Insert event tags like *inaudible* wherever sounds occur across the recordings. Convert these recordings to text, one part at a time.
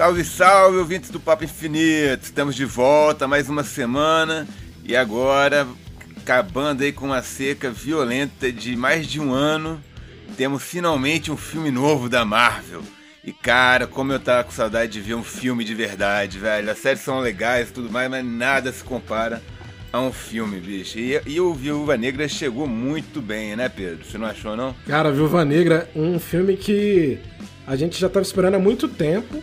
Salve, salve, ouvintes do Papo Infinito! Estamos de volta mais uma semana e agora, acabando aí com uma seca violenta de mais de um ano, temos finalmente um filme novo da Marvel. E cara, como eu tava com saudade de ver um filme de verdade, velho. As séries são legais e tudo mais, mas nada se compara a um filme, bicho. E, e o Viúva Negra chegou muito bem, né, Pedro? Você não achou, não? Cara, Viúva Negra, um filme que a gente já tava esperando há muito tempo.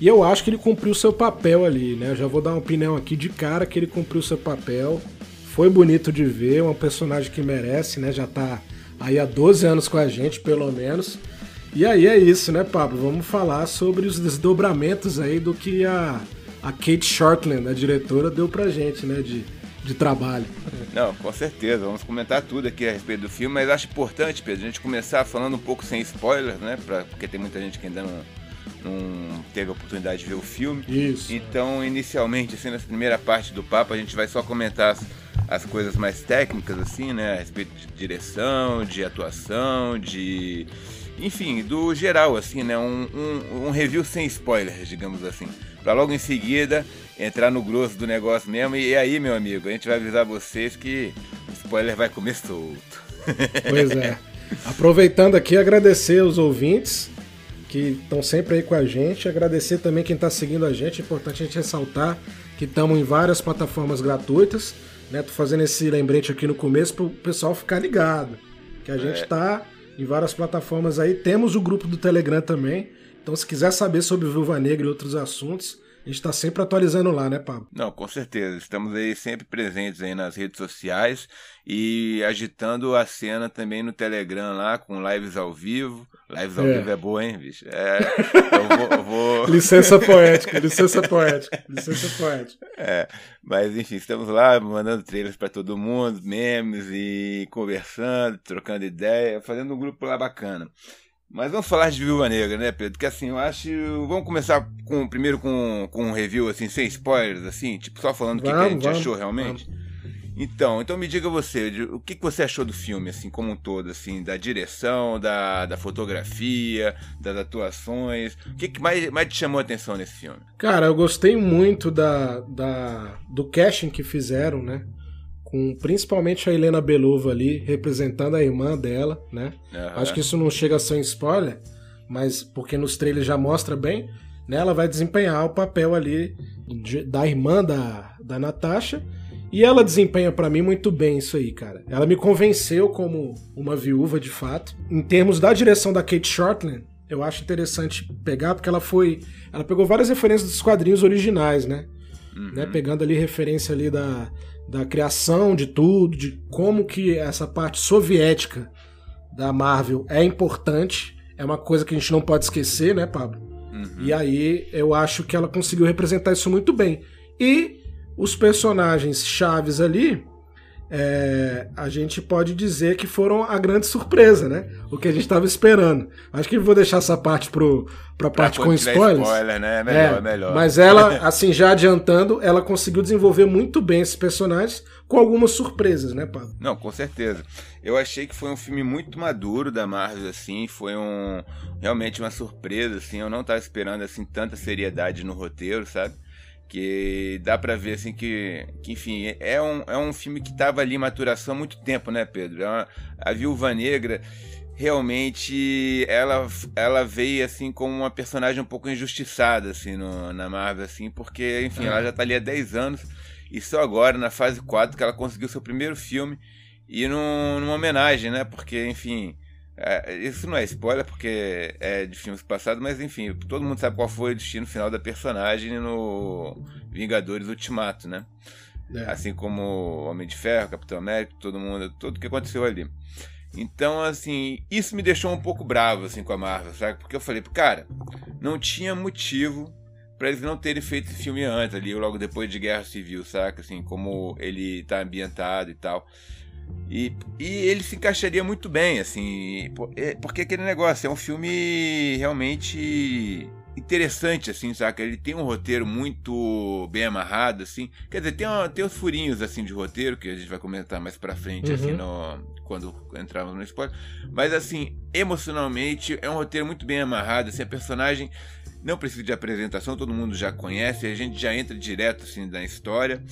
E eu acho que ele cumpriu seu papel ali, né? Já vou dar uma opinião aqui de cara que ele cumpriu seu papel. Foi bonito de ver, um personagem que merece, né? Já tá aí há 12 anos com a gente, pelo menos. E aí é isso, né, Pablo? Vamos falar sobre os desdobramentos aí do que a, a Kate Shortland, a diretora, deu pra gente, né, de, de trabalho. Não, com certeza. Vamos comentar tudo aqui a respeito do filme, mas acho importante, Pedro, a gente começar falando um pouco sem spoilers, né? Pra, porque tem muita gente que ainda não, não teve a oportunidade de ver o filme. Isso. Então, inicialmente, assim, nessa primeira parte do papo, a gente vai só comentar as, as coisas mais técnicas, assim, né? A respeito de direção, de atuação, de enfim, do geral, assim, né? Um, um, um, review sem spoilers, digamos assim. Pra logo em seguida entrar no grosso do negócio mesmo. E aí, meu amigo, a gente vai avisar vocês que o spoiler vai comer solto. Pois é. *laughs* Aproveitando aqui, agradecer os ouvintes que estão sempre aí com a gente. Agradecer também quem está seguindo a gente. É importante a gente ressaltar que estamos em várias plataformas gratuitas. Né? Tô fazendo esse lembrete aqui no começo para o pessoal ficar ligado. Que a gente está em várias plataformas aí. Temos o grupo do Telegram também. Então, se quiser saber sobre Viúva Negra e outros assuntos, a gente está sempre atualizando lá, né, Pablo? Não, com certeza. Estamos aí sempre presentes aí nas redes sociais e agitando a cena também no Telegram lá, com lives ao vivo. Lives ao é. vivo é boa, hein, bicho? É, eu vou, eu vou... *laughs* licença poética, licença poética, licença poética. É, mas enfim, estamos lá mandando trailers para todo mundo, memes e conversando, trocando ideia, fazendo um grupo lá bacana. Mas vamos falar de Viúva Negra, né, Pedro? Que assim, eu acho. Vamos começar com primeiro com, com um review, assim, sem spoilers, assim, tipo, só falando o que, que, a gente vamos, achou realmente. Vamos. Então, então me diga você, o que, que você achou do filme, assim, como um todo, assim, da direção, da, da fotografia, das atuações. O que, que mais, mais te chamou a atenção nesse filme? Cara, eu gostei muito da, da, do casting que fizeram, né? Com principalmente a Helena Beluva ali representando a irmã dela, né? Uhum. Acho que isso não chega a ser um spoiler, mas porque nos trailers já mostra bem, né? Ela vai desempenhar o papel ali de, da irmã da, da Natasha e ela desempenha para mim muito bem isso aí, cara. Ela me convenceu como uma viúva de fato. Em termos da direção da Kate Shortland, eu acho interessante pegar porque ela foi, ela pegou várias referências dos quadrinhos originais, né? Uhum. né? Pegando ali referência ali da da criação de tudo, de como que essa parte soviética da Marvel é importante, é uma coisa que a gente não pode esquecer, né, Pablo? Uhum. E aí eu acho que ela conseguiu representar isso muito bem. E os personagens chaves ali, é, a gente pode dizer que foram a grande surpresa, né? O que a gente estava esperando. Acho que vou deixar essa parte pro, pra, pra parte com spoilers. Spoiler, né? É melhor, é, melhor. Mas ela, assim, já adiantando, ela conseguiu desenvolver muito bem esses personagens com algumas surpresas, né, Paulo? Não, com certeza. Eu achei que foi um filme muito maduro da Marvel, assim, foi um realmente uma surpresa, assim. Eu não estava esperando assim tanta seriedade no roteiro, sabe? Que dá para ver assim que, que, enfim é um, é um filme que tava ali em maturação há muito tempo né Pedro é uma, a Viúva Negra realmente ela ela veio assim como uma personagem um pouco injustiçada assim no, na Marvel assim porque enfim é. ela já tá ali há 10 anos e só agora na fase 4 que ela conseguiu seu primeiro filme e num, numa homenagem né porque enfim é, isso não é spoiler porque é de filmes passados, mas enfim, todo mundo sabe qual foi o destino final da personagem no Vingadores Ultimato, né? É. Assim como Homem de Ferro, Capitão América, todo mundo, tudo que aconteceu ali. Então, assim, isso me deixou um pouco bravo assim com a Marvel, sabe? Porque eu falei, cara, não tinha motivo para eles não terem feito esse filme antes ali, logo depois de Guerra Civil, saca? Assim, como ele tá ambientado e tal. E, e ele se encaixaria muito bem, assim, é, porque aquele negócio é um filme realmente interessante, assim, saca? Ele tem um roteiro muito bem amarrado, assim. Quer dizer, tem, uma, tem uns furinhos, assim, de roteiro, que a gente vai comentar mais pra frente, assim, uhum. assim, no, quando entrarmos no spoiler. Mas, assim, emocionalmente, é um roteiro muito bem amarrado, assim, a personagem não precisa de apresentação, todo mundo já conhece, a gente já entra direto assim na história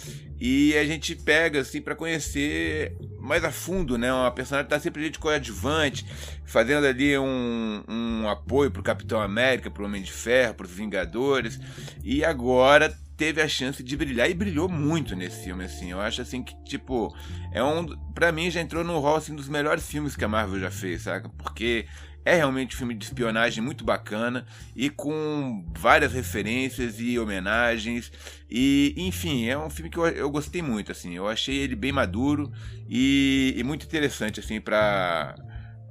e a gente pega assim para conhecer mais a fundo, né? Uma personagem que tá sempre de coadjuvante, fazendo ali um, um apoio pro Capitão América, pro Homem de Ferro, pros Vingadores e agora teve a chance de brilhar e brilhou muito nesse filme, assim. Eu acho assim que, tipo, é um. Pra mim já entrou no hall assim, dos melhores filmes que a Marvel já fez, saca? Porque é realmente um filme de espionagem muito bacana e com várias referências e homenagens. E, enfim, é um filme que eu, eu gostei muito, assim. Eu achei ele bem maduro e, e muito interessante, assim, pra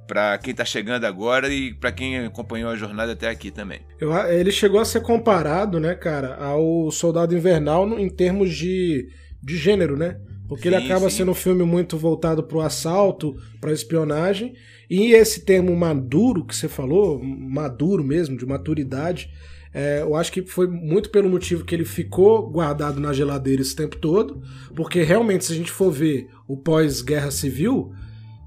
para quem tá chegando agora e para quem acompanhou a jornada até aqui também. Eu, ele chegou a ser comparado, né, cara, ao Soldado Invernal em termos de, de gênero, né? Porque sim, ele acaba sim. sendo um filme muito voltado pro assalto, pra espionagem, e esse termo maduro que você falou, maduro mesmo, de maturidade, é, eu acho que foi muito pelo motivo que ele ficou guardado na geladeira esse tempo todo, porque realmente, se a gente for ver o pós-guerra civil,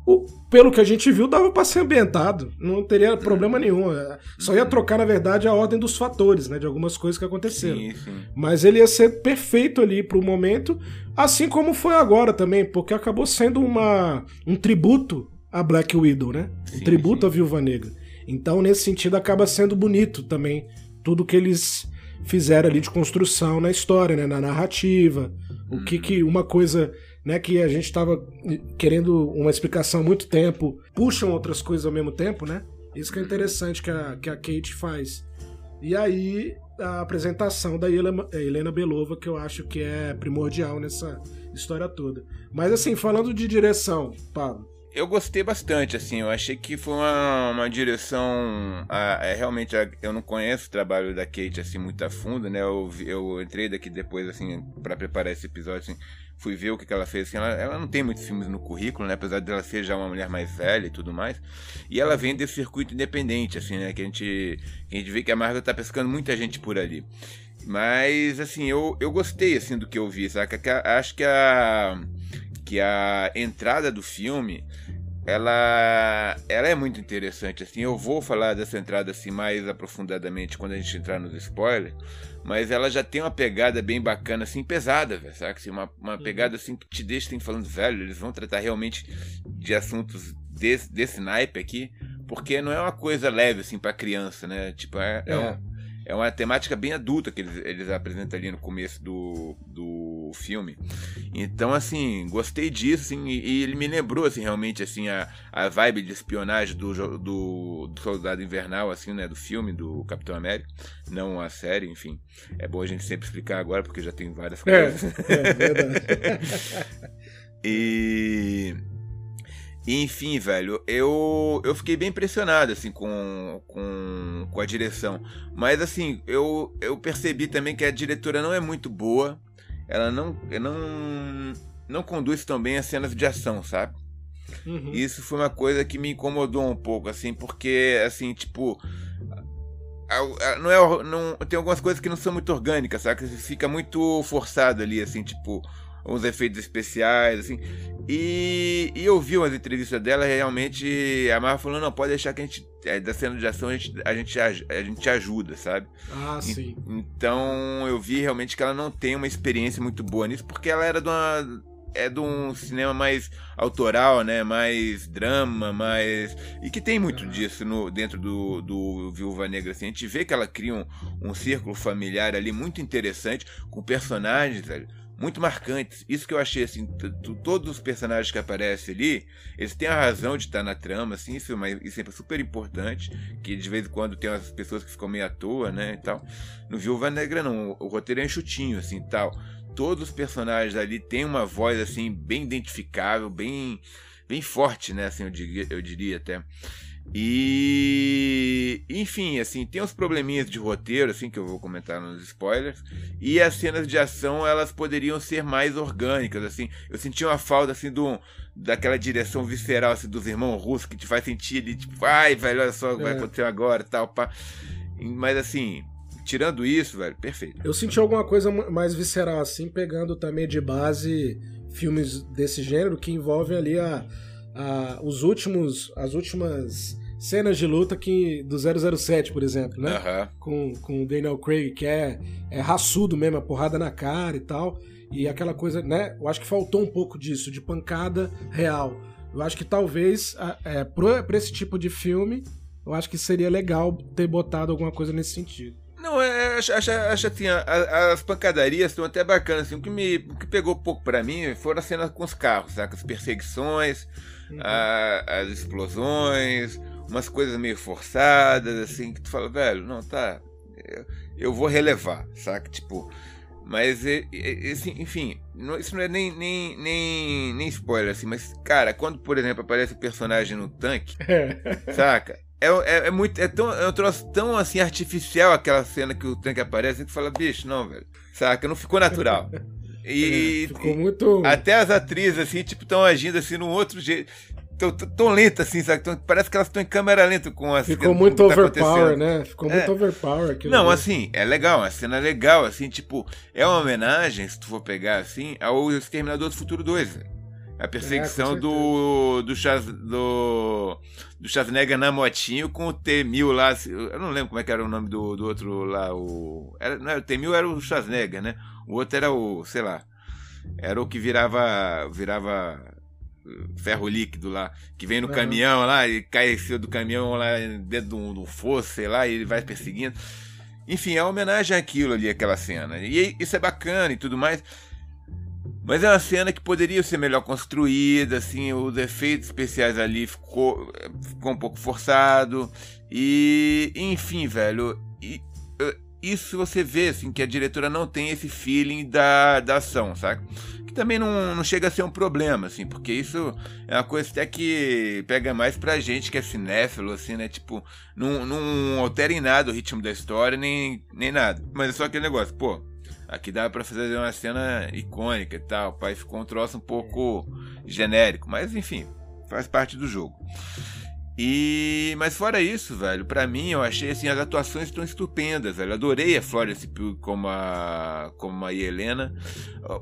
o, pelo que a gente viu, dava para ser ambientado, não teria problema nenhum. É, só ia trocar, na verdade, a ordem dos fatores, né, de algumas coisas que aconteceram. Sim, sim. Mas ele ia ser perfeito ali pro momento, assim como foi agora também, porque acabou sendo uma, um tributo a Black Widow, né? Sim, um tributo sim. à Viúva Negra. Então, nesse sentido, acaba sendo bonito também tudo que eles fizeram ali de construção na história, né? Na narrativa. O que que uma coisa né, que a gente estava querendo uma explicação há muito tempo, puxam outras coisas ao mesmo tempo, né? Isso que é interessante que a, que a Kate faz. E aí, a apresentação da Helena Belova, que eu acho que é primordial nessa história toda. Mas assim, falando de direção, Pablo, eu gostei bastante, assim, eu achei que foi uma, uma direção. A, é, realmente, a, eu não conheço o trabalho da Kate assim muito a fundo, né? Eu, eu entrei daqui depois, assim, para preparar esse episódio, assim, fui ver o que, que ela fez. Assim, ela, ela não tem muitos filmes no currículo, né? Apesar dela ser já uma mulher mais velha e tudo mais. E ela vem desse circuito independente, assim, né? Que a gente, que a gente vê que a Marvel tá pescando muita gente por ali. Mas, assim, eu, eu gostei, assim, do que eu vi, sabe? Acho que a que a entrada do filme ela ela é muito interessante assim eu vou falar dessa entrada assim mais aprofundadamente quando a gente entrar nos spoilers mas ela já tem uma pegada bem bacana assim pesada velho, sabe assim, uma, uma uhum. pegada assim que te deixa assim, falando velho eles vão tratar realmente de assuntos desse, desse naipe aqui porque não é uma coisa leve assim para criança né tipo é, é. é um, é uma temática bem adulta que eles, eles apresentam ali no começo do, do filme. Então, assim, gostei disso, assim, e, e ele me lembrou, assim, realmente, assim, a, a vibe de espionagem do, do, do, Soldado Invernal, assim, né, do filme, do Capitão América, não a série, enfim. É bom a gente sempre explicar agora, porque já tem várias é, coisas. É, é verdade. *laughs* e... Enfim, velho, eu, eu fiquei bem impressionado, assim, com, com, com a direção. Mas, assim, eu, eu percebi também que a diretora não é muito boa. Ela não, não, não conduz tão bem as cenas de ação, sabe? Uhum. Isso foi uma coisa que me incomodou um pouco, assim, porque, assim, tipo. Não é, não, tem algumas coisas que não são muito orgânicas, sabe? Fica muito forçado ali, assim, tipo uns efeitos especiais, assim. E, e eu vi umas entrevistas dela, realmente a Marvel falando, não, pode deixar que a gente, é, da cena de ação, a gente, a gente, a gente ajuda, sabe? Ah, e, sim. Então eu vi realmente que ela não tem uma experiência muito boa nisso, porque ela era de uma é de um cinema mais autoral, né? Mais drama, mais. E que tem muito disso no, dentro do, do Viúva Negra. Assim. A gente vê que ela cria um, um círculo familiar ali muito interessante, com personagens, velho muito marcantes. Isso que eu achei, assim, todos os personagens que aparecem ali, eles têm a razão de estar na trama, assim, isso é, uma, isso é super importante, que de vez em quando tem umas pessoas que ficam meio à toa, né, e tal. No Viúva Negra não, o roteiro é enxutinho, assim, tal. Todos os personagens ali têm uma voz, assim, bem identificável, bem, bem forte, né, assim, eu diria, eu diria até. E enfim, assim, tem uns probleminhas de roteiro, assim, que eu vou comentar nos spoilers. E as cenas de ação, elas poderiam ser mais orgânicas, assim. Eu senti uma falta, assim, do, daquela direção visceral, assim, dos irmãos russos, que te faz sentir ali, tipo, ai, velho, olha só o que é. vai acontecer agora tal, pá. Mas assim, tirando isso, velho, perfeito. Eu senti alguma coisa mais visceral, assim, pegando também de base filmes desse gênero que envolvem ali a, a, os últimos, as últimas cenas de luta que do 007, por exemplo, né? Uhum. Com, com o Daniel Craig, que é, é raçudo mesmo, a porrada na cara e tal. E aquela coisa, né? Eu acho que faltou um pouco disso, de pancada real. Eu acho que talvez, é, pra esse tipo de filme, eu acho que seria legal ter botado alguma coisa nesse sentido. Não, é, acho, acho, acho assim, as pancadarias estão até bacanas. Assim, o, que me, o que pegou pouco para mim foram as cenas com os carros, saca? As perseguições. A, as explosões, umas coisas meio forçadas, assim, que tu fala, velho, não, tá. Eu, eu vou relevar, saca? Tipo. Mas, enfim, isso não é nem, nem, nem, nem spoiler, assim, mas, cara, quando, por exemplo, aparece o personagem no tanque, *laughs* saca? É, é, é, muito. É, tão, é um troço tão assim artificial aquela cena que o tanque aparece que tu fala, bicho, não, velho. Saca? Não ficou natural. *laughs* E, é, ficou muito. Até as atrizes, assim, tipo, estão agindo assim num outro jeito. Tão, tão lenta assim, sabe? Tão, parece que elas estão em câmera lenta com as Ficou muito tá overpower, né? Ficou muito é. overpower. Não, assim, é legal, uma cena legal, assim, tipo, é uma homenagem, se tu for pegar assim, ao Exterminador do Futuro 2, velho. A perseguição é, do, do, Chaz, do, do Schwarzenegger na motinho com o T-1000 lá. Eu não lembro como é que era o nome do, do outro lá. O, era, não, o T-1000 era o Schwarzenegger, né? O outro era o, sei lá. Era o que virava virava ferro líquido lá, que vem no caminhão lá e cai em cima do caminhão lá dentro do, do fosso, sei lá, e ele vai perseguindo. Enfim, é uma homenagem àquilo ali, aquela cena. E isso é bacana e tudo mais. Mas é uma cena que poderia ser melhor construída, assim, os efeitos especiais ali ficou, ficou um pouco forçado. E, enfim, velho, e, isso você vê, assim, que a diretora não tem esse feeling da, da ação, sabe? Que também não, não chega a ser um problema, assim, porque isso é uma coisa até que pega mais pra gente que é cinéfilo, assim, né? Tipo, não, não altera em nada o ritmo da história, nem, nem nada. Mas é só aquele negócio, pô, Aqui dá para fazer uma cena icônica e tal. O pai ficou um troço um pouco genérico, mas enfim, faz parte do jogo. E mas fora isso, velho, para mim eu achei assim as atuações estão estupendas, velho. Adorei a Florence Pugh como a como a Helena.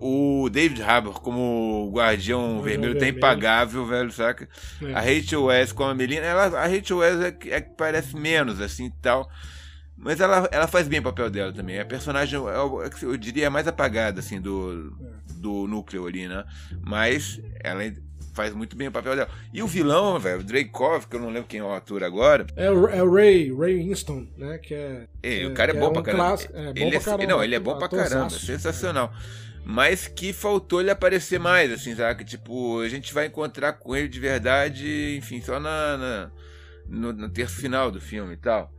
O David Harbour como o Guardião Vermelho tá impagável, velho, saca? É. A Rachel West como a Melina, ela, a Rachel West é, é que parece menos assim, tal. Mas ela, ela faz bem o papel dela também. A personagem, eu, diria, é mais apagada, assim, do, do núcleo ali, né? Mas ela faz muito bem o papel dela. E o vilão, velho, o Dreykov, que eu não lembro quem é o ator agora. É o, é o Ray, Ray Winston, né? Que é. é, é o cara é, bom é pra caramba. Classe, é, bom ele pra caramba. Não, ele é bom pra caramba, sensacional. Mas que faltou ele aparecer mais, assim, sabe? Tipo, a gente vai encontrar com ele de verdade, enfim, só na, na no, no terço final do filme e tal.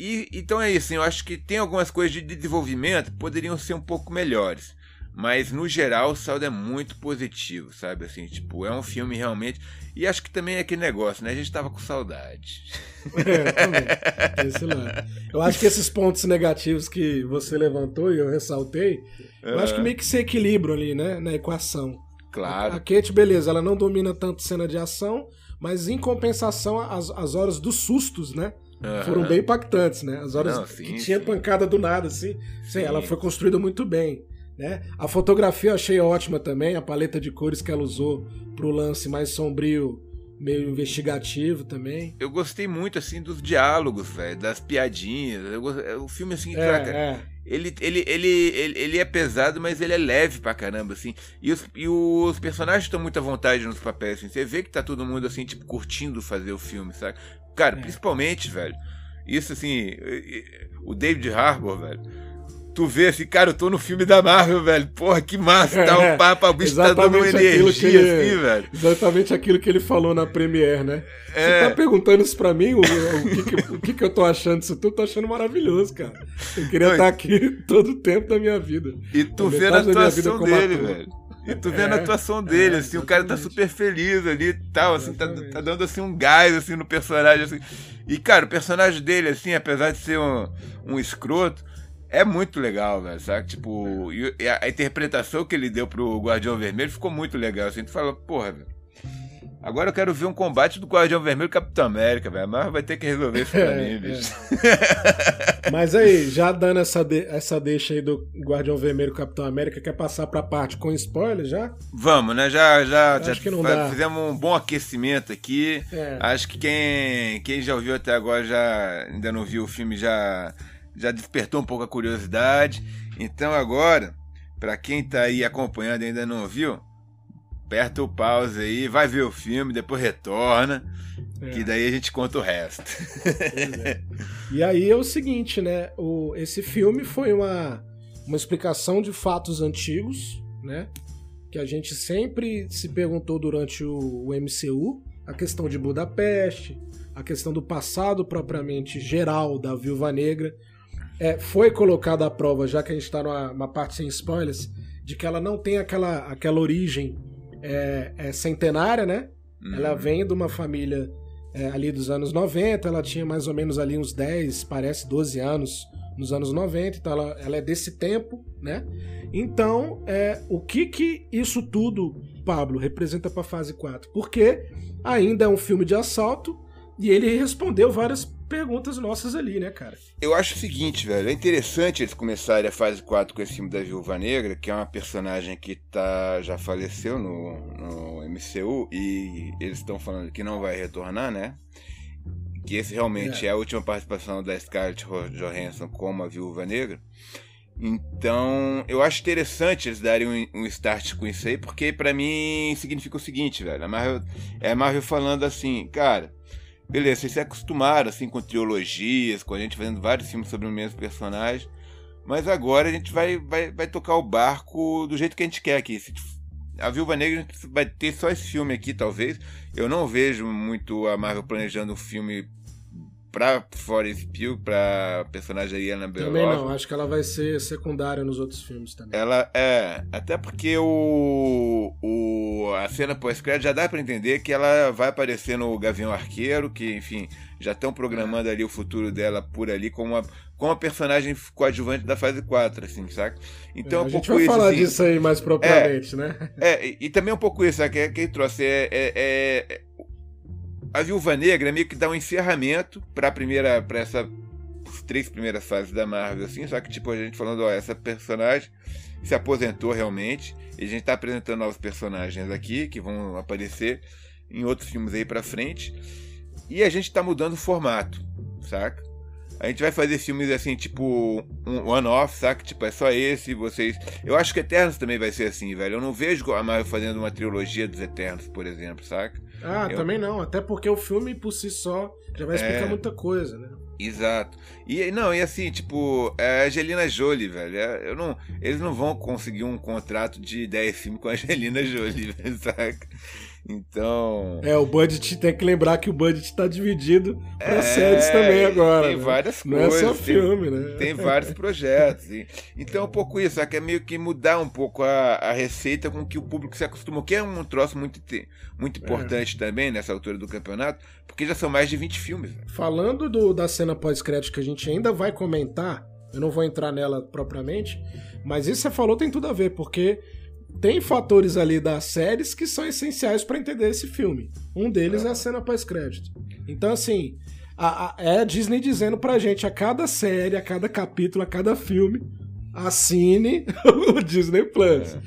E, então é isso, eu acho que tem algumas coisas de desenvolvimento que poderiam ser um pouco melhores. Mas no geral o saldo é muito positivo, sabe? Assim, tipo, é um filme realmente. E acho que também é aquele negócio, né? A gente tava com saudade. É, também. Esse lado. Eu acho que esses pontos negativos que você levantou e eu ressaltei, eu acho que meio que se equilibram ali, né? Na equação. Claro. A, a Kate, beleza, ela não domina tanto cena de ação, mas em compensação, as, as horas dos sustos, né? Uhum. Foram bem impactantes, né? As horas Não, sim, que tinha sim. pancada do nada, assim. Sim, ela foi construída muito bem. Né? A fotografia eu achei ótima também, a paleta de cores que ela usou pro lance mais sombrio, meio investigativo também. Eu gostei muito, assim, dos diálogos, velho, das piadinhas. Eu, é, o filme, assim, é, é. Ele, ele, ele, ele, ele é pesado, mas ele é leve pra caramba, assim. E os, e os personagens estão muito à vontade nos papéis, assim. Você vê que tá todo mundo, assim, tipo, curtindo fazer o filme, sabe? Cara, é. principalmente, velho. Isso assim, o David Harbour, velho. Tu vê assim, cara, eu tô no filme da Marvel, velho. Porra, que massa, tá o papo, o bicho tá dando energia ele, assim, velho. Exatamente aquilo que ele falou na Premiere, né? É... Você tá perguntando isso pra mim, o, o, que, que, o que, que eu tô achando disso tudo? Tô achando maravilhoso, cara. Eu queria Não, estar aqui *laughs* todo o tempo da minha vida. E tu vê a atuação dele, velho. E tu vê é, a atuação dele, é, assim, o cara tá super feliz ali e tal, assim, tá, tá, dando assim um gás assim no personagem, assim. E, cara, o personagem dele, assim, apesar de ser um, um escroto, é muito legal, velho, sabe? Tipo, a, a, interpretação que ele deu pro Guardião Vermelho ficou muito legal, assim, tu fala, porra, velho. Agora eu quero ver um combate do Guardião Vermelho e Capitão América, velho. Mas vai ter que resolver isso pra *laughs* é, mim, é. bicho. É. *laughs* Mas aí, já dando essa, de, essa deixa aí do Guardião Vermelho e Capitão América, quer passar pra parte com spoiler já? Vamos, né? Já, já, Acho já que não dá. fizemos um bom aquecimento aqui. É. Acho que quem, quem já ouviu até agora já ainda não viu o filme já, já despertou um pouco a curiosidade. Então agora, para quem tá aí acompanhando e ainda não viu, aperta o pause aí, vai ver o filme, depois retorna, é. que daí a gente conta o resto. É. *laughs* E aí é o seguinte, né? O, esse filme foi uma, uma explicação de fatos antigos, né? Que a gente sempre se perguntou durante o, o MCU, a questão de Budapeste, a questão do passado propriamente geral da Viúva Negra. É, foi colocada à prova, já que a gente está numa parte sem spoilers, de que ela não tem aquela, aquela origem é, é centenária, né? Uhum. Ela vem de uma família é, ali dos anos 90, ela tinha mais ou menos ali uns 10, parece 12 anos nos anos 90, então ela, ela é desse tempo, né? Então, é, o que que isso tudo, Pablo, representa para fase 4? Porque ainda é um filme de assalto e ele respondeu várias perguntas nossas ali, né, cara? Eu acho o seguinte, velho, é interessante eles começarem a fase 4 com esse filme da Viúva Negra, que é uma personagem que tá, já faleceu no, no MCU e eles estão falando que não vai retornar, né? Que esse realmente é. é a última participação da Scarlett Johansson como a Viúva Negra. Então, eu acho interessante eles darem um, um start com isso aí, porque para mim significa o seguinte, velho. A Marvel, é a Marvel falando assim, cara, beleza, vocês se acostumaram assim com trilogias, com a gente fazendo vários filmes sobre o mesmo personagem. Mas agora a gente vai, vai, vai tocar o barco do jeito que a gente quer aqui. A Viúva Negra vai ter só esse filme aqui, talvez. Eu não vejo muito a Marvel planejando um filme pra Florence Pugh, pra personagem Ariana Belov. Também não, acho que ela vai ser secundária nos outros filmes também. Ela é, até porque o, o a cena pós-crédito já dá para entender que ela vai aparecer no Gavião Arqueiro, que enfim, já estão programando ali o futuro dela por ali como uma como a personagem coadjuvante da fase 4, assim, saca? Então é, um a gente vai isso, falar assim, disso aí mais propriamente, é, né? É, e, e, também um pouco isso, sabe? Que, que trouxe é, é, é a Viúva Negra meio que dá um encerramento para primeira, para essa três primeiras fases da Marvel, assim, só que tipo a gente falando, ó, essa personagem se aposentou realmente, e a gente tá apresentando novos personagens aqui que vão aparecer em outros filmes aí para frente, e a gente tá mudando o formato, saca? A gente vai fazer filmes assim, tipo, um one-off, saca? Tipo, é só esse, vocês. Eu acho que Eternos também vai ser assim, velho. Eu não vejo a Marvel fazendo uma trilogia dos Eternos, por exemplo, saca? Ah, eu... também não. Até porque o filme por si só já vai explicar é... muita coisa, né? Exato. E não, e assim, tipo, é a Angelina Jolie, velho. É, eu não, eles não vão conseguir um contrato de 10 filmes com a Angelina Jolie, *laughs* saca? Então. É, o budget tem que lembrar que o budget tá dividido para é, séries também agora. Tem né? várias Não coisas. Não é só filme, tem, né? Tem vários projetos. E, então é um pouco isso, que é meio que mudar um pouco a, a receita com que o público se acostumou, que é um troço muito, muito é. importante é. também nessa altura do campeonato, porque já são mais de 20 filmes. Né? Falando do, da cena pós-crédito que a gente ainda vai comentar, eu não vou entrar nela propriamente, mas isso que você falou tem tudo a ver, porque tem fatores ali das séries que são essenciais para entender esse filme. Um deles é a cena pós-crédito. Então, assim, a, a, é a Disney dizendo pra gente a cada série, a cada capítulo, a cada filme, assine *laughs* o Disney Plus. É.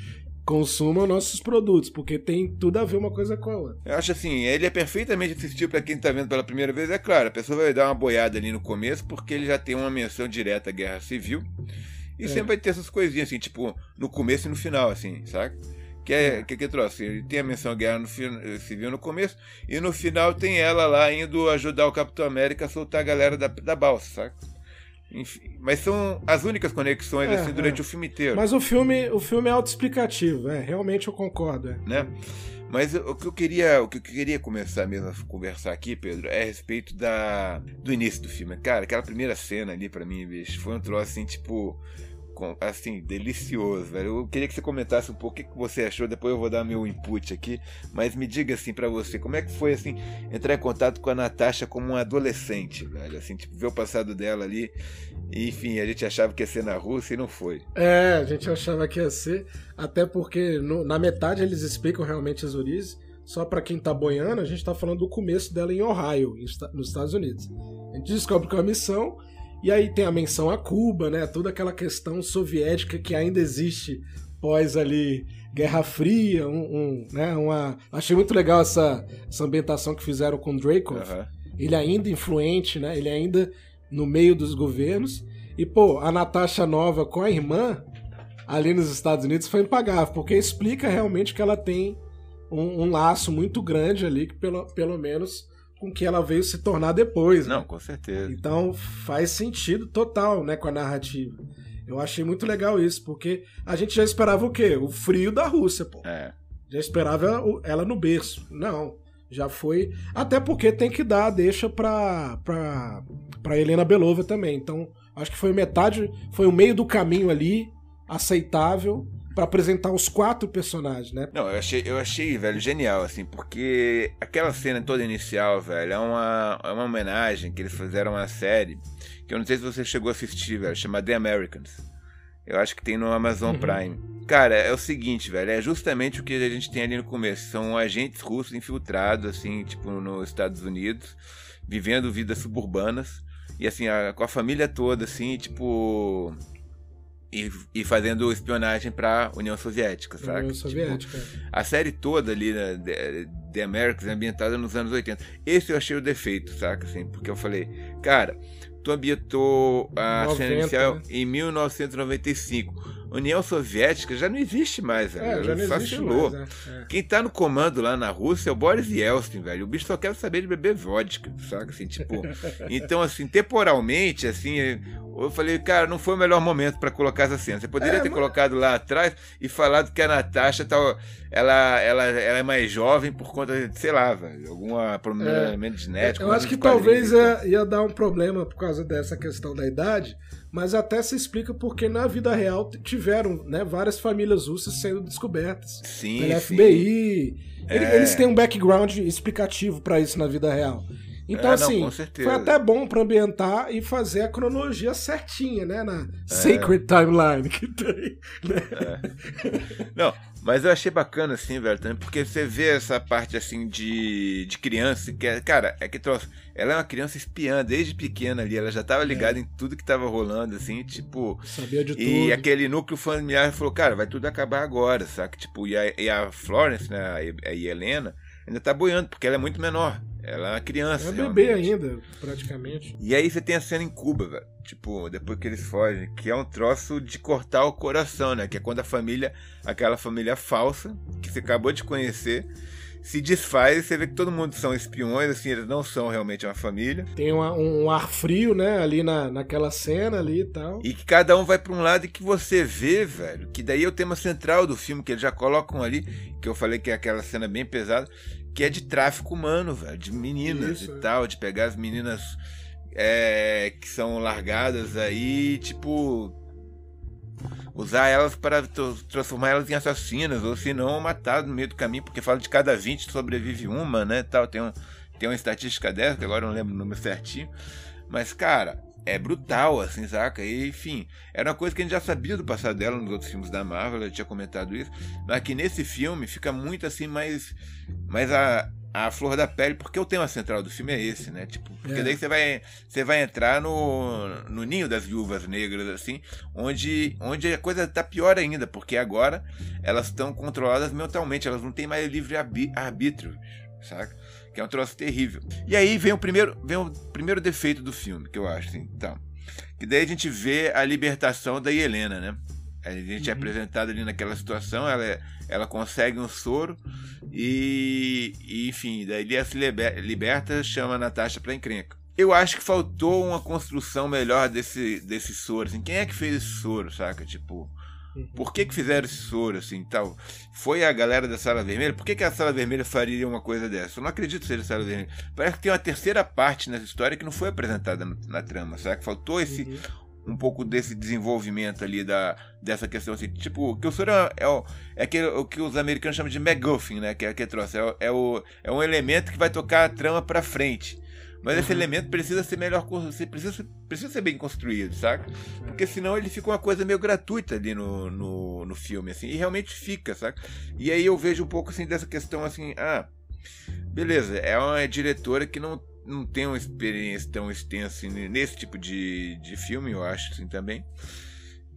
Consuma nossos produtos, porque tem tudo a ver uma coisa com a outra. Eu acho assim, ele é perfeitamente assistível para quem tá vendo pela primeira vez. É claro, a pessoa vai dar uma boiada ali no começo, porque ele já tem uma menção direta à guerra civil. E é. sempre vai ter essas coisinhas, assim, tipo, no começo e no final, assim, sabe? Que é, é. que, que trouxe? Ele tem a menção guerra no, civil no começo, e no final tem ela lá indo ajudar o Capitão América a soltar a galera da, da balsa, saca? Enfim, mas são as únicas conexões é, assim durante é. o filme inteiro. Mas o filme, o filme é autoexplicativo, é, realmente eu concordo, é. né? Mas o que eu queria, o que eu queria começar mesmo a conversar aqui, Pedro, é a respeito da do início do filme. Cara, aquela primeira cena ali para mim, bicho, foi um troço assim, tipo, assim, delicioso, velho. Eu queria que você comentasse um pouco o que você achou, depois eu vou dar meu input aqui, mas me diga assim para você, como é que foi assim entrar em contato com a Natasha como um adolescente, velho, assim, tipo, ver o passado dela ali. E, enfim, a gente achava que ia ser na Rússia e não foi. É, a gente achava que ia ser, até porque no, na metade eles explicam realmente as origens, só para quem tá boiando, a gente tá falando do começo dela em Ohio, nos Estados Unidos. A gente descobre que é uma missão, e aí tem a menção a Cuba, né? Toda aquela questão soviética que ainda existe pós ali Guerra Fria, um, um, né, uma... Achei muito legal essa, essa ambientação que fizeram com Dracov. Uhum. Ele ainda influente, né? Ele ainda no meio dos governos. E, pô, a Natasha Nova com a irmã ali nos Estados Unidos foi impagável, porque explica realmente que ela tem um, um laço muito grande ali, que pelo, pelo menos com que ela veio se tornar depois. Né? Não, com certeza. Então faz sentido total, né, com a narrativa. Eu achei muito legal isso, porque a gente já esperava o quê? O frio da Rússia, pô. É. Já esperava ela no berço. Não. Já foi. Até porque tem que dar deixa pra, pra, pra Helena Belova também. Então, acho que foi metade. Foi o meio do caminho ali, aceitável para apresentar os quatro personagens, né? Não, eu achei, eu achei, velho, genial, assim, porque aquela cena toda inicial, velho, é uma, é uma homenagem que eles fizeram uma série que eu não sei se você chegou a assistir, velho, chama The Americans. Eu acho que tem no Amazon uhum. Prime. Cara, é o seguinte, velho, é justamente o que a gente tem ali no começo. São agentes russos infiltrados, assim, tipo, nos Estados Unidos, vivendo vidas suburbanas. E assim, a, com a família toda, assim, tipo e, e fazendo espionagem pra União Soviética, sabe? União Soviética. Tipo, a série toda ali, né, The Americans, é ambientada nos anos 80. Esse eu achei o defeito, saca? Assim, porque eu falei, cara, tu ambientou a 90, cena inicial né? em 1995. União Soviética já não existe mais, velho. É, já não fascinou. Mais, é, é. Quem tá no comando lá na Rússia é o Boris Yeltsin, velho. O bicho só quer saber de beber vodka, saca? Assim, tipo. *laughs* então, assim, temporalmente, assim, eu falei, cara, não foi o melhor momento para colocar essa cena. Você poderia é, ter mas... colocado lá atrás e falado que a Natasha tá, ela, ela, ela é mais jovem por conta de, sei lá, velho, alguma problema é, genético. Eu acho que talvez ia, ia dar um problema por causa dessa questão da idade, mas até se explica porque na vida real tiveram né, várias famílias russas sendo descobertas. Sim. Pela FBI. É. Eles têm um background explicativo para isso na vida real. Então, é, assim, não, foi até bom para ambientar e fazer a cronologia certinha, né? Na é. Sacred Timeline que tem. Né? É. Não, mas eu achei bacana, assim, velho, também, porque você vê essa parte, assim, de, de criança, que é, cara, é que trouxe. Ela é uma criança espiã desde pequena ali, ela já tava ligada é. em tudo que tava rolando, assim, tipo. Sabia de e tudo. E aquele núcleo familiar falou, cara, vai tudo acabar agora, saca? Tipo, e a, e a Florence, né, a, a Helena, ainda tá boiando, porque ela é muito menor. Ela é uma criança. É um bebê ainda, praticamente. E aí você tem a cena em Cuba, velho. Tipo, depois que eles fogem, que é um troço de cortar o coração, né? Que é quando a família, aquela família falsa, que você acabou de conhecer, se desfaz e você vê que todo mundo são espiões, assim, eles não são realmente uma família. Tem uma, um ar frio, né, ali na, naquela cena ali e tal. E que cada um vai para um lado e que você vê, velho, que daí é o tema central do filme, que eles já colocam ali, que eu falei que é aquela cena bem pesada, que é de tráfico humano, velho, de meninas Isso, e tal, de pegar as meninas é, que são largadas aí, tipo, usar elas para transformar elas em assassinas, ou se não, matar no meio do caminho, porque fala de cada 20 sobrevive uma, né, tal, tem, um, tem uma estatística dessa, que agora eu não lembro o número certinho, mas, cara, é brutal, assim, saca? E, enfim, era uma coisa que a gente já sabia do passado dela nos outros filmes da Marvel, ela tinha comentado isso, mas que nesse filme fica muito assim, mais, mais a, a flor da pele, porque o tema central do filme é esse, né? Tipo, porque é. daí você vai, você vai entrar no, no ninho das viúvas negras, assim, onde, onde a coisa tá pior ainda, porque agora elas estão controladas mentalmente, elas não têm mais livre arbítrio, saca? que é um troço terrível. E aí vem o primeiro, vem o primeiro defeito do filme, que eu acho, assim, então. Que daí a gente vê a libertação da Helena, né? A gente é uhum. é apresentado ali naquela situação, ela, ela consegue um soro e, e enfim, daí ela se liberta, chama a Natasha pra encrenca. Eu acho que faltou uma construção melhor desse, desse soro. Assim. Quem é que fez esse soro, saca? Tipo, Uhum. Por que, que fizeram esse soro assim tal? Foi a galera da Sala Vermelha? Por que, que a Sala Vermelha faria uma coisa dessa? Eu não acredito que seja a Sala Vermelha. Parece que tem uma terceira parte nessa história que não foi apresentada na trama. Será que faltou esse. Uhum um pouco desse desenvolvimento ali da, dessa questão assim, tipo, que o soro é, é, o, é aquele, o que os americanos chamam de MacGuffin, né, que é que trouxe, é, é, o, é um elemento que vai tocar a trama para frente. Mas uhum. esse elemento precisa ser melhor, precisa, precisa ser bem construído, saca? Porque senão ele fica uma coisa meio gratuita ali no, no, no filme, assim, e realmente fica, saca? E aí eu vejo um pouco assim dessa questão assim, ah, beleza, é uma diretora que não, não tem uma experiência tão extensa assim, nesse tipo de, de filme, eu acho assim também.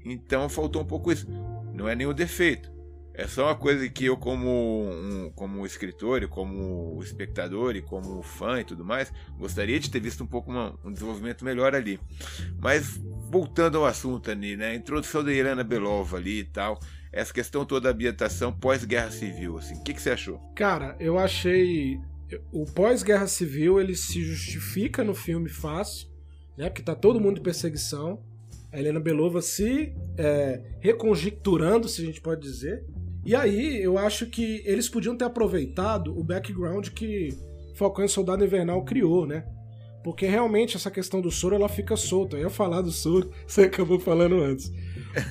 Então faltou um pouco isso. Não é nenhum defeito. É só uma coisa que eu, como um, como escritor, e como espectador e como fã e tudo mais, gostaria de ter visto um pouco uma, um desenvolvimento melhor ali. Mas voltando ao assunto ali, né? A introdução da Helena Belova ali e tal, essa questão toda da ambientação pós-guerra civil, assim, o que, que você achou? Cara, eu achei o pós-guerra civil ele se justifica no filme fácil, né? Porque tá todo mundo em perseguição. A Helena Belova se é, reconjecturando, se a gente pode dizer, e aí, eu acho que eles podiam ter aproveitado o background que Falcão e Soldado Invernal criou, né? Porque realmente essa questão do soro ela fica solta. Eu ia falar do soro, *laughs* você acabou falando antes.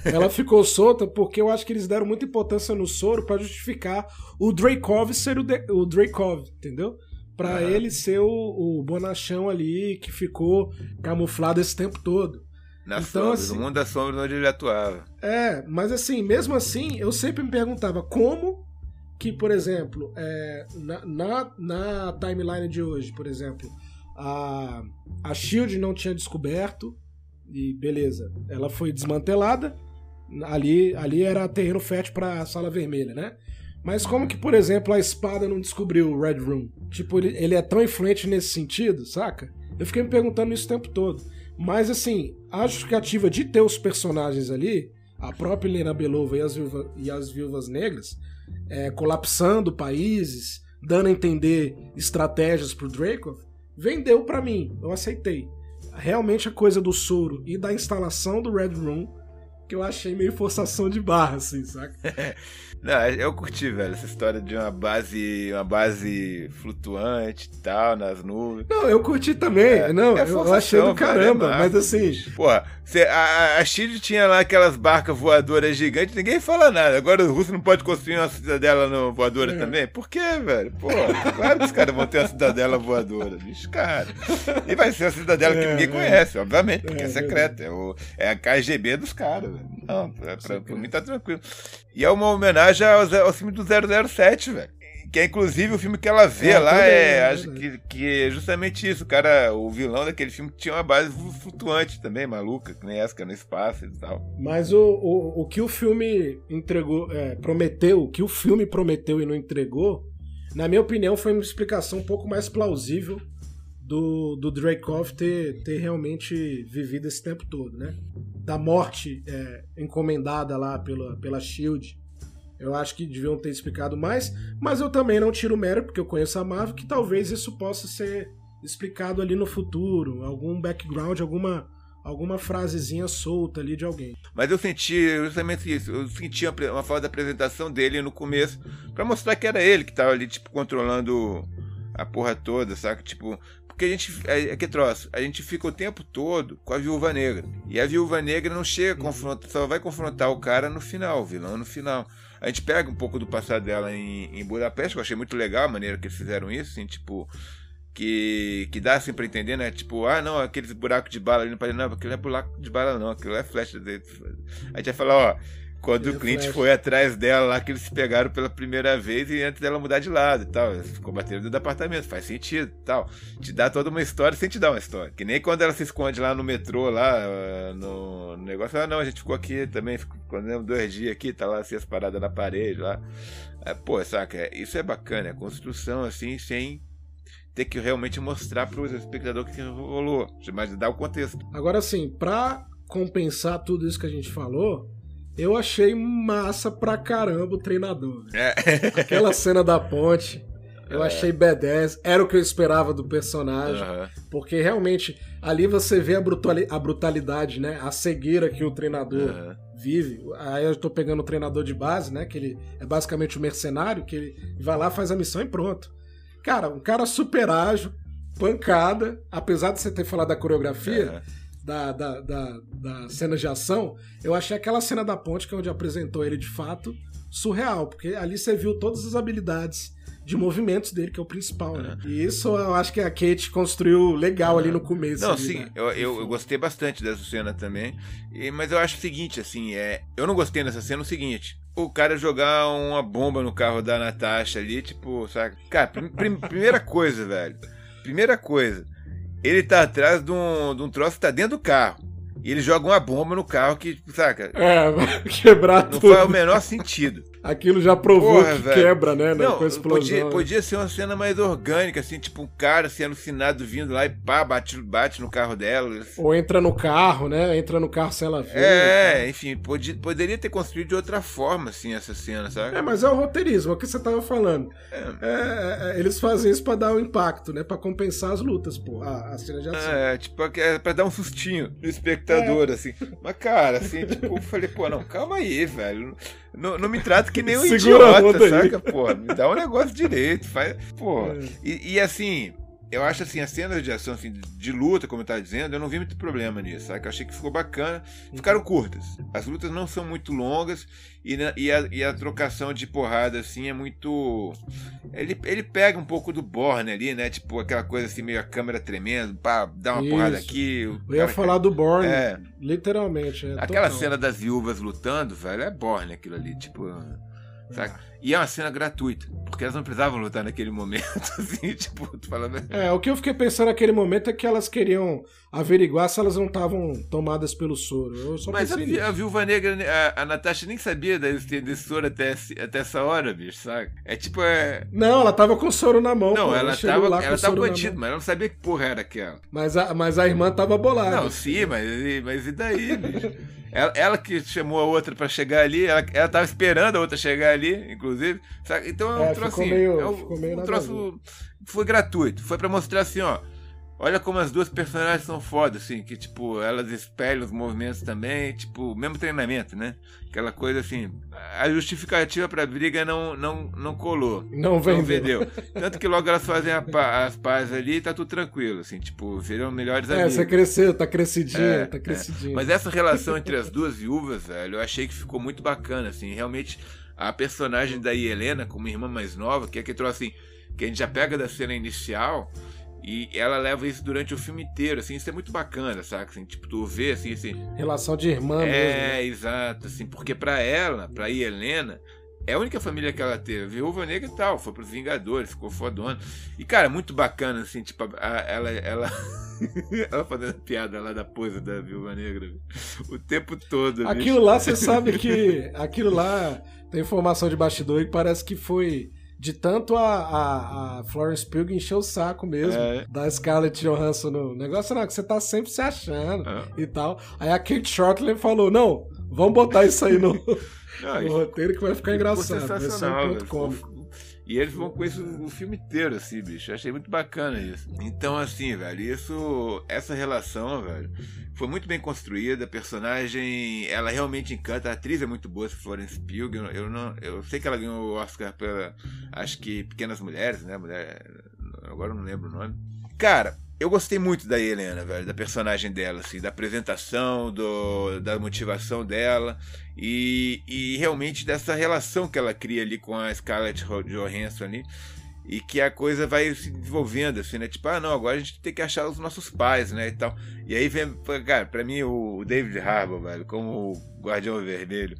Ela ficou solta porque eu acho que eles deram muita importância no soro para justificar o Dracov ser o, de, o Dracov, entendeu? Para uhum. ele ser o, o bonachão ali que ficou camuflado esse tempo todo. Na então, sombra, assim, no mundo das sombras onde ele atuava. É, mas assim, mesmo assim, eu sempre me perguntava como que, por exemplo, é, na, na, na, timeline de hoje, por exemplo, a, a Shield não tinha descoberto, e beleza, ela foi desmantelada, ali, ali era terreno fértil para a sala vermelha, né? Mas como que, por exemplo, a espada não descobriu o Red Room? Tipo, ele, ele é tão influente nesse sentido, saca? Eu fiquei me perguntando isso o tempo todo. Mas assim, a justificativa de ter os personagens ali, a própria Helena Belova e as, viúva, e as viúvas negras, é, colapsando países, dando a entender estratégias pro Draco, vendeu para mim, eu aceitei. Realmente a coisa do soro e da instalação do Red Room que eu achei meio forçação de barra, assim, saca? *laughs* Não, eu curti, velho, essa história de uma base, uma base flutuante e tal, nas nuvens. Não, eu curti também. É, não, é eu achei do caramba, mas assim. Porra, cê, a, a Chile tinha lá aquelas barcas voadoras gigantes, ninguém fala nada. Agora o Russo não pode construir uma cidadela no, voadora é. também? Por quê, velho? Pô, claro que os caras vão ter uma cidadela voadora, bicho, cara. E vai ser uma cidadela que é, ninguém é. conhece, obviamente, porque é, é secreta. É, o, é a KGB dos caras. Não, é pra, pra mim tá tranquilo. E é uma homenagem ao, ao filme do 007, velho. Que é inclusive o filme que ela vê é, lá, é, é, acho que, que é justamente isso. O cara, o vilão daquele filme tinha uma base flutuante também, maluca, que nem essa, que é no espaço e tal. Mas o, o, o que o filme entregou, é, prometeu, o que o filme prometeu e não entregou, na minha opinião, foi uma explicação um pouco mais plausível do, do Dreykov ter, ter realmente vivido esse tempo todo, né? Da morte é, encomendada lá pela, pela Shield. Eu acho que deviam ter explicado mais, mas eu também não tiro mérito, porque eu conheço a Marvel, que talvez isso possa ser explicado ali no futuro, algum background, alguma alguma frasezinha solta ali de alguém. Mas eu senti justamente isso. Eu senti uma, uma falta da apresentação dele no começo para mostrar que era ele que tava ali, tipo, controlando a porra toda, sabe? Tipo, porque a gente. É, é que troço. A gente fica o tempo todo com a viúva negra. E a viúva negra não chega, confronta, só vai confrontar o cara no final, o vilão no final. A gente pega um pouco do passado dela em, em Budapeste, que eu achei muito legal a maneira que eles fizeram isso, assim, tipo. Que, que dá assim pra entender, né? Tipo, ah, não, aqueles buracos de bala ali no parede. Não, aquilo não é buraco de bala, não, aquilo é flecha. A gente vai falar, ó quando o Clint foi atrás dela lá, que eles se pegaram pela primeira vez e antes dela mudar de lado e tal. Eles combateram dentro do apartamento, faz sentido tal. Te dá toda uma história sem te dar uma história. Que nem quando ela se esconde lá no metrô, lá ah, no, negócio. Ah, não, a gente ficou aqui também, ficou dois dias aqui, tá lá assim as paradas na parede lá. É, pô, saca? Isso é bacana, é construção assim, sem ter que realmente mostrar para os espectadores que rolou, mas dar o contexto. Agora, assim, para compensar tudo isso que a gente falou, eu achei massa pra caramba o treinador. É. *laughs* Aquela cena da ponte. Eu é. achei B10, era o que eu esperava do personagem, uhum. porque realmente ali você vê a, brutali a brutalidade, né? A cegueira que o treinador uhum. vive. Aí eu tô pegando o treinador de base, né? Que ele é basicamente o um mercenário, que ele vai lá, faz a missão e pronto. Cara, um cara super ágil, pancada, apesar de você ter falado da coreografia, uhum da, da, da, da cena de ação, eu achei aquela cena da ponte, que é onde apresentou ele de fato, surreal, porque ali você viu todas as habilidades de movimentos dele, que é o principal, né? E isso eu acho que a Kate construiu legal ali no começo. Não, ali, sim, né? eu, eu, eu, gostei bastante dessa cena também. E, mas eu acho o seguinte, assim, é. Eu não gostei nessa cena o seguinte. O cara jogar uma bomba no carro da Natasha ali, tipo, sabe? Cara, prim, prim, primeira coisa, velho. Primeira coisa. Ele tá atrás de um, de um troço que tá dentro do carro. E ele joga uma bomba no carro que, saca? É, quebrar não tudo. Não faz o menor sentido. Aquilo já provou Porra, que velho. quebra, né? Não, com a explosão. Podia, podia ser uma cena mais orgânica, assim, tipo um cara assim, alucinado vindo lá e pá, bate, bate no carro dela. Ou entra no carro, né? Entra no carro sem ela ver. É, né? enfim, podia, poderia ter construído de outra forma, assim, essa cena, sabe? É, mas é o roteirismo, é o que você tava falando. É. É, é, eles fazem isso pra dar um impacto, né? Pra compensar as lutas, pô, a, a cena de ação. É, tipo, é pra dar um sustinho no espectador, é. assim. Mas, cara, assim, tipo, eu falei, pô, não, calma aí, velho. Não, não me trata que nem um idiota, saca? Pô, me dá um negócio direito. Faz, pô. É. E, e, assim, eu acho assim, as cenas de ação, assim, de luta, como eu tava dizendo, eu não vi muito problema nisso, sabe? Eu achei que ficou bacana. Ficaram curtas. As lutas não são muito longas e, e, a, e a trocação de porrada, assim, é muito. Ele, ele pega um pouco do Borne ali, né? Tipo, aquela coisa assim, meio a câmera tremendo, pá, dá uma Isso. porrada aqui. Eu ia falar do Borne, é. literalmente. É aquela total. cena das viúvas lutando, velho, é Borne aquilo ali, tipo. Saca? E é uma cena gratuita, porque elas não precisavam lutar naquele momento, *laughs* assim, tipo, tu falando. É, o que eu fiquei pensando naquele momento é que elas queriam averiguar se elas não estavam tomadas pelo soro. Mas a, a, Viúva Negra, a, a Natasha nem sabia desse, desse soro até, até essa hora, bicho, sabe? É tipo. É... Não, ela tava com o soro na mão. Não, pô, ela, ela tava, lá ela tava bandido, mas ela não sabia que porra era aquela. Mas a, mas a irmã tava bolada. Não, sim, mas, mas e daí, bicho? *laughs* Ela, ela, que chamou a outra para chegar ali, ela, ela tava esperando a outra chegar ali, inclusive. Sabe? Então é um é, troço assim. Meio, é um, meio um troço. Foi gratuito. Foi para mostrar assim, ó. Olha como as duas personagens são fodas, assim, que, tipo, elas espelham os movimentos também, tipo, mesmo treinamento, né? Aquela coisa assim. A justificativa pra briga não, não, não colou. Não vendeu. Não vendeu. Tanto que logo elas fazem a, as pazes ali e tá tudo tranquilo, assim, tipo, viram melhores é, amigos. É, você cresceu, tá crescidinha, é, tá crescidinha. É. Mas essa relação entre as duas viúvas, velho, eu achei que ficou muito bacana, assim, realmente a personagem da Helena, como irmã mais nova, que é que trouxe assim, que a gente já pega da cena inicial e ela leva isso durante o filme inteiro, assim, isso é muito bacana, saca? Assim, tipo, tu vê, assim, assim... Relação de irmã é, mesmo. É, né? exato, assim, porque para ela, pra Helena, é a única família que ela teve. Viúva Negra e tal, foi pros Vingadores, ficou fodona. E, cara, muito bacana, assim, tipo, a, ela, ela, *laughs* ela fazendo piada lá da pose da Viúva Negra o tempo todo. Aquilo bicho. lá, você sabe *laughs* que aquilo lá tem informação de bastidor e parece que foi de tanto a, a, a Florence Pugh encher o saco mesmo é. da Scarlett Johansson no negócio, não, que você tá sempre se achando é. e tal. Aí a Kate Shortland falou: não, vamos botar isso aí no, *laughs* não, no roteiro que vai ficar engraçado. Vai ser um ponto cômico. E eles vão com isso o filme inteiro, assim, bicho. Eu achei muito bacana isso. Então, assim, velho, isso. Essa relação, velho, foi muito bem construída. A personagem, ela realmente encanta. A atriz é muito boa, essa Florence Pugh. Eu, eu, não, eu sei que ela ganhou o Oscar pela. Acho que Pequenas Mulheres, né? Mulher. Agora eu não lembro o nome. Cara, eu gostei muito da Helena, velho, da personagem dela, assim, da apresentação, do, da motivação dela e, e realmente dessa relação que ela cria ali com a Scarlett Johansson ali e que a coisa vai se desenvolvendo, assim, né? Tipo, ah, não, agora a gente tem que achar os nossos pais, né? E tal. E aí vem, cara, pra mim o David Harbour, velho, como o Guardião Vermelho.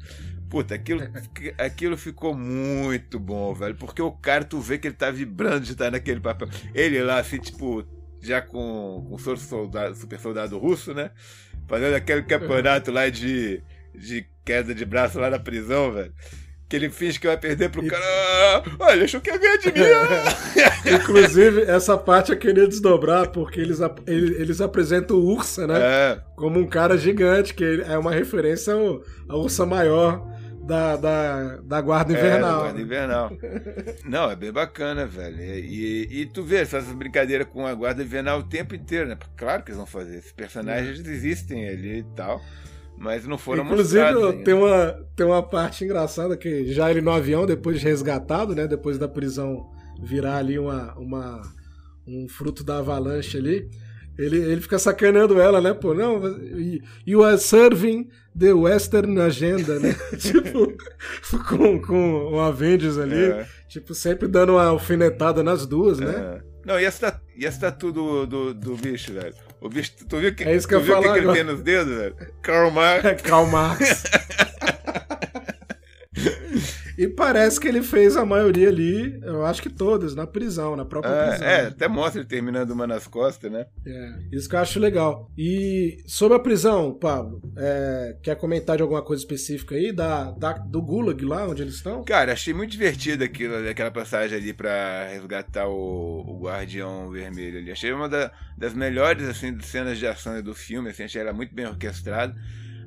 Puta, aquilo, *laughs* aquilo ficou muito bom, velho. Porque o cara, tu vê que ele tá vibrando de estar naquele papel. Ele lá, assim, tipo, já com, com o soldado, super soldado russo, né? Fazendo aquele campeonato lá de, de queda de braço lá na prisão, velho. Que ele finge que vai perder pro cara. Ah, olha, achou que ia ganhar de mim. *laughs* Inclusive, essa parte eu queria desdobrar, porque eles, eles apresentam o Ursa, né? É. Como um cara gigante, que é uma referência ao, ao Ursa Maior da, da, da Guarda Invernal. É, da Guarda Invernal. Não, é bem bacana, velho. E, e, tu vê essas brincadeiras com a Guarda Invernal o tempo inteiro, né? Claro que eles vão fazer. Esses personagens uhum. existem ali e tal. Mas não foram Inclusive, tem uma, tem uma parte engraçada que já ele no avião, depois de resgatado, né? Depois da prisão virar ali uma, uma, um fruto da avalanche ali Ele, ele fica sacaneando ela, né? Pô, não, you are serving the Western Agenda, né? *laughs* *laughs* tipo, com, com o Avengers ali. É. Tipo, sempre dando uma alfinetada nas duas, né? É. Não, e essa, e essa tatu do, do, do bicho, velho? O bicho, tu viu que, é isso que, tu viu que, que ele tem nos dedos, velho? Karl Marx. É, *laughs* Karl Marx. E parece que ele fez a maioria ali, eu acho que todas, na prisão, na própria é, prisão. É, até mostra ele terminando uma nas costas, né? É, isso que eu acho legal. E sobre a prisão, Pablo, é, quer comentar de alguma coisa específica aí, da, da, do Gulag lá, onde eles estão? Cara, achei muito divertido aquilo, aquela passagem ali pra resgatar o, o Guardião Vermelho ali. Achei uma da, das melhores, assim, cenas de ação do filme, assim, achei ela muito bem orquestrada.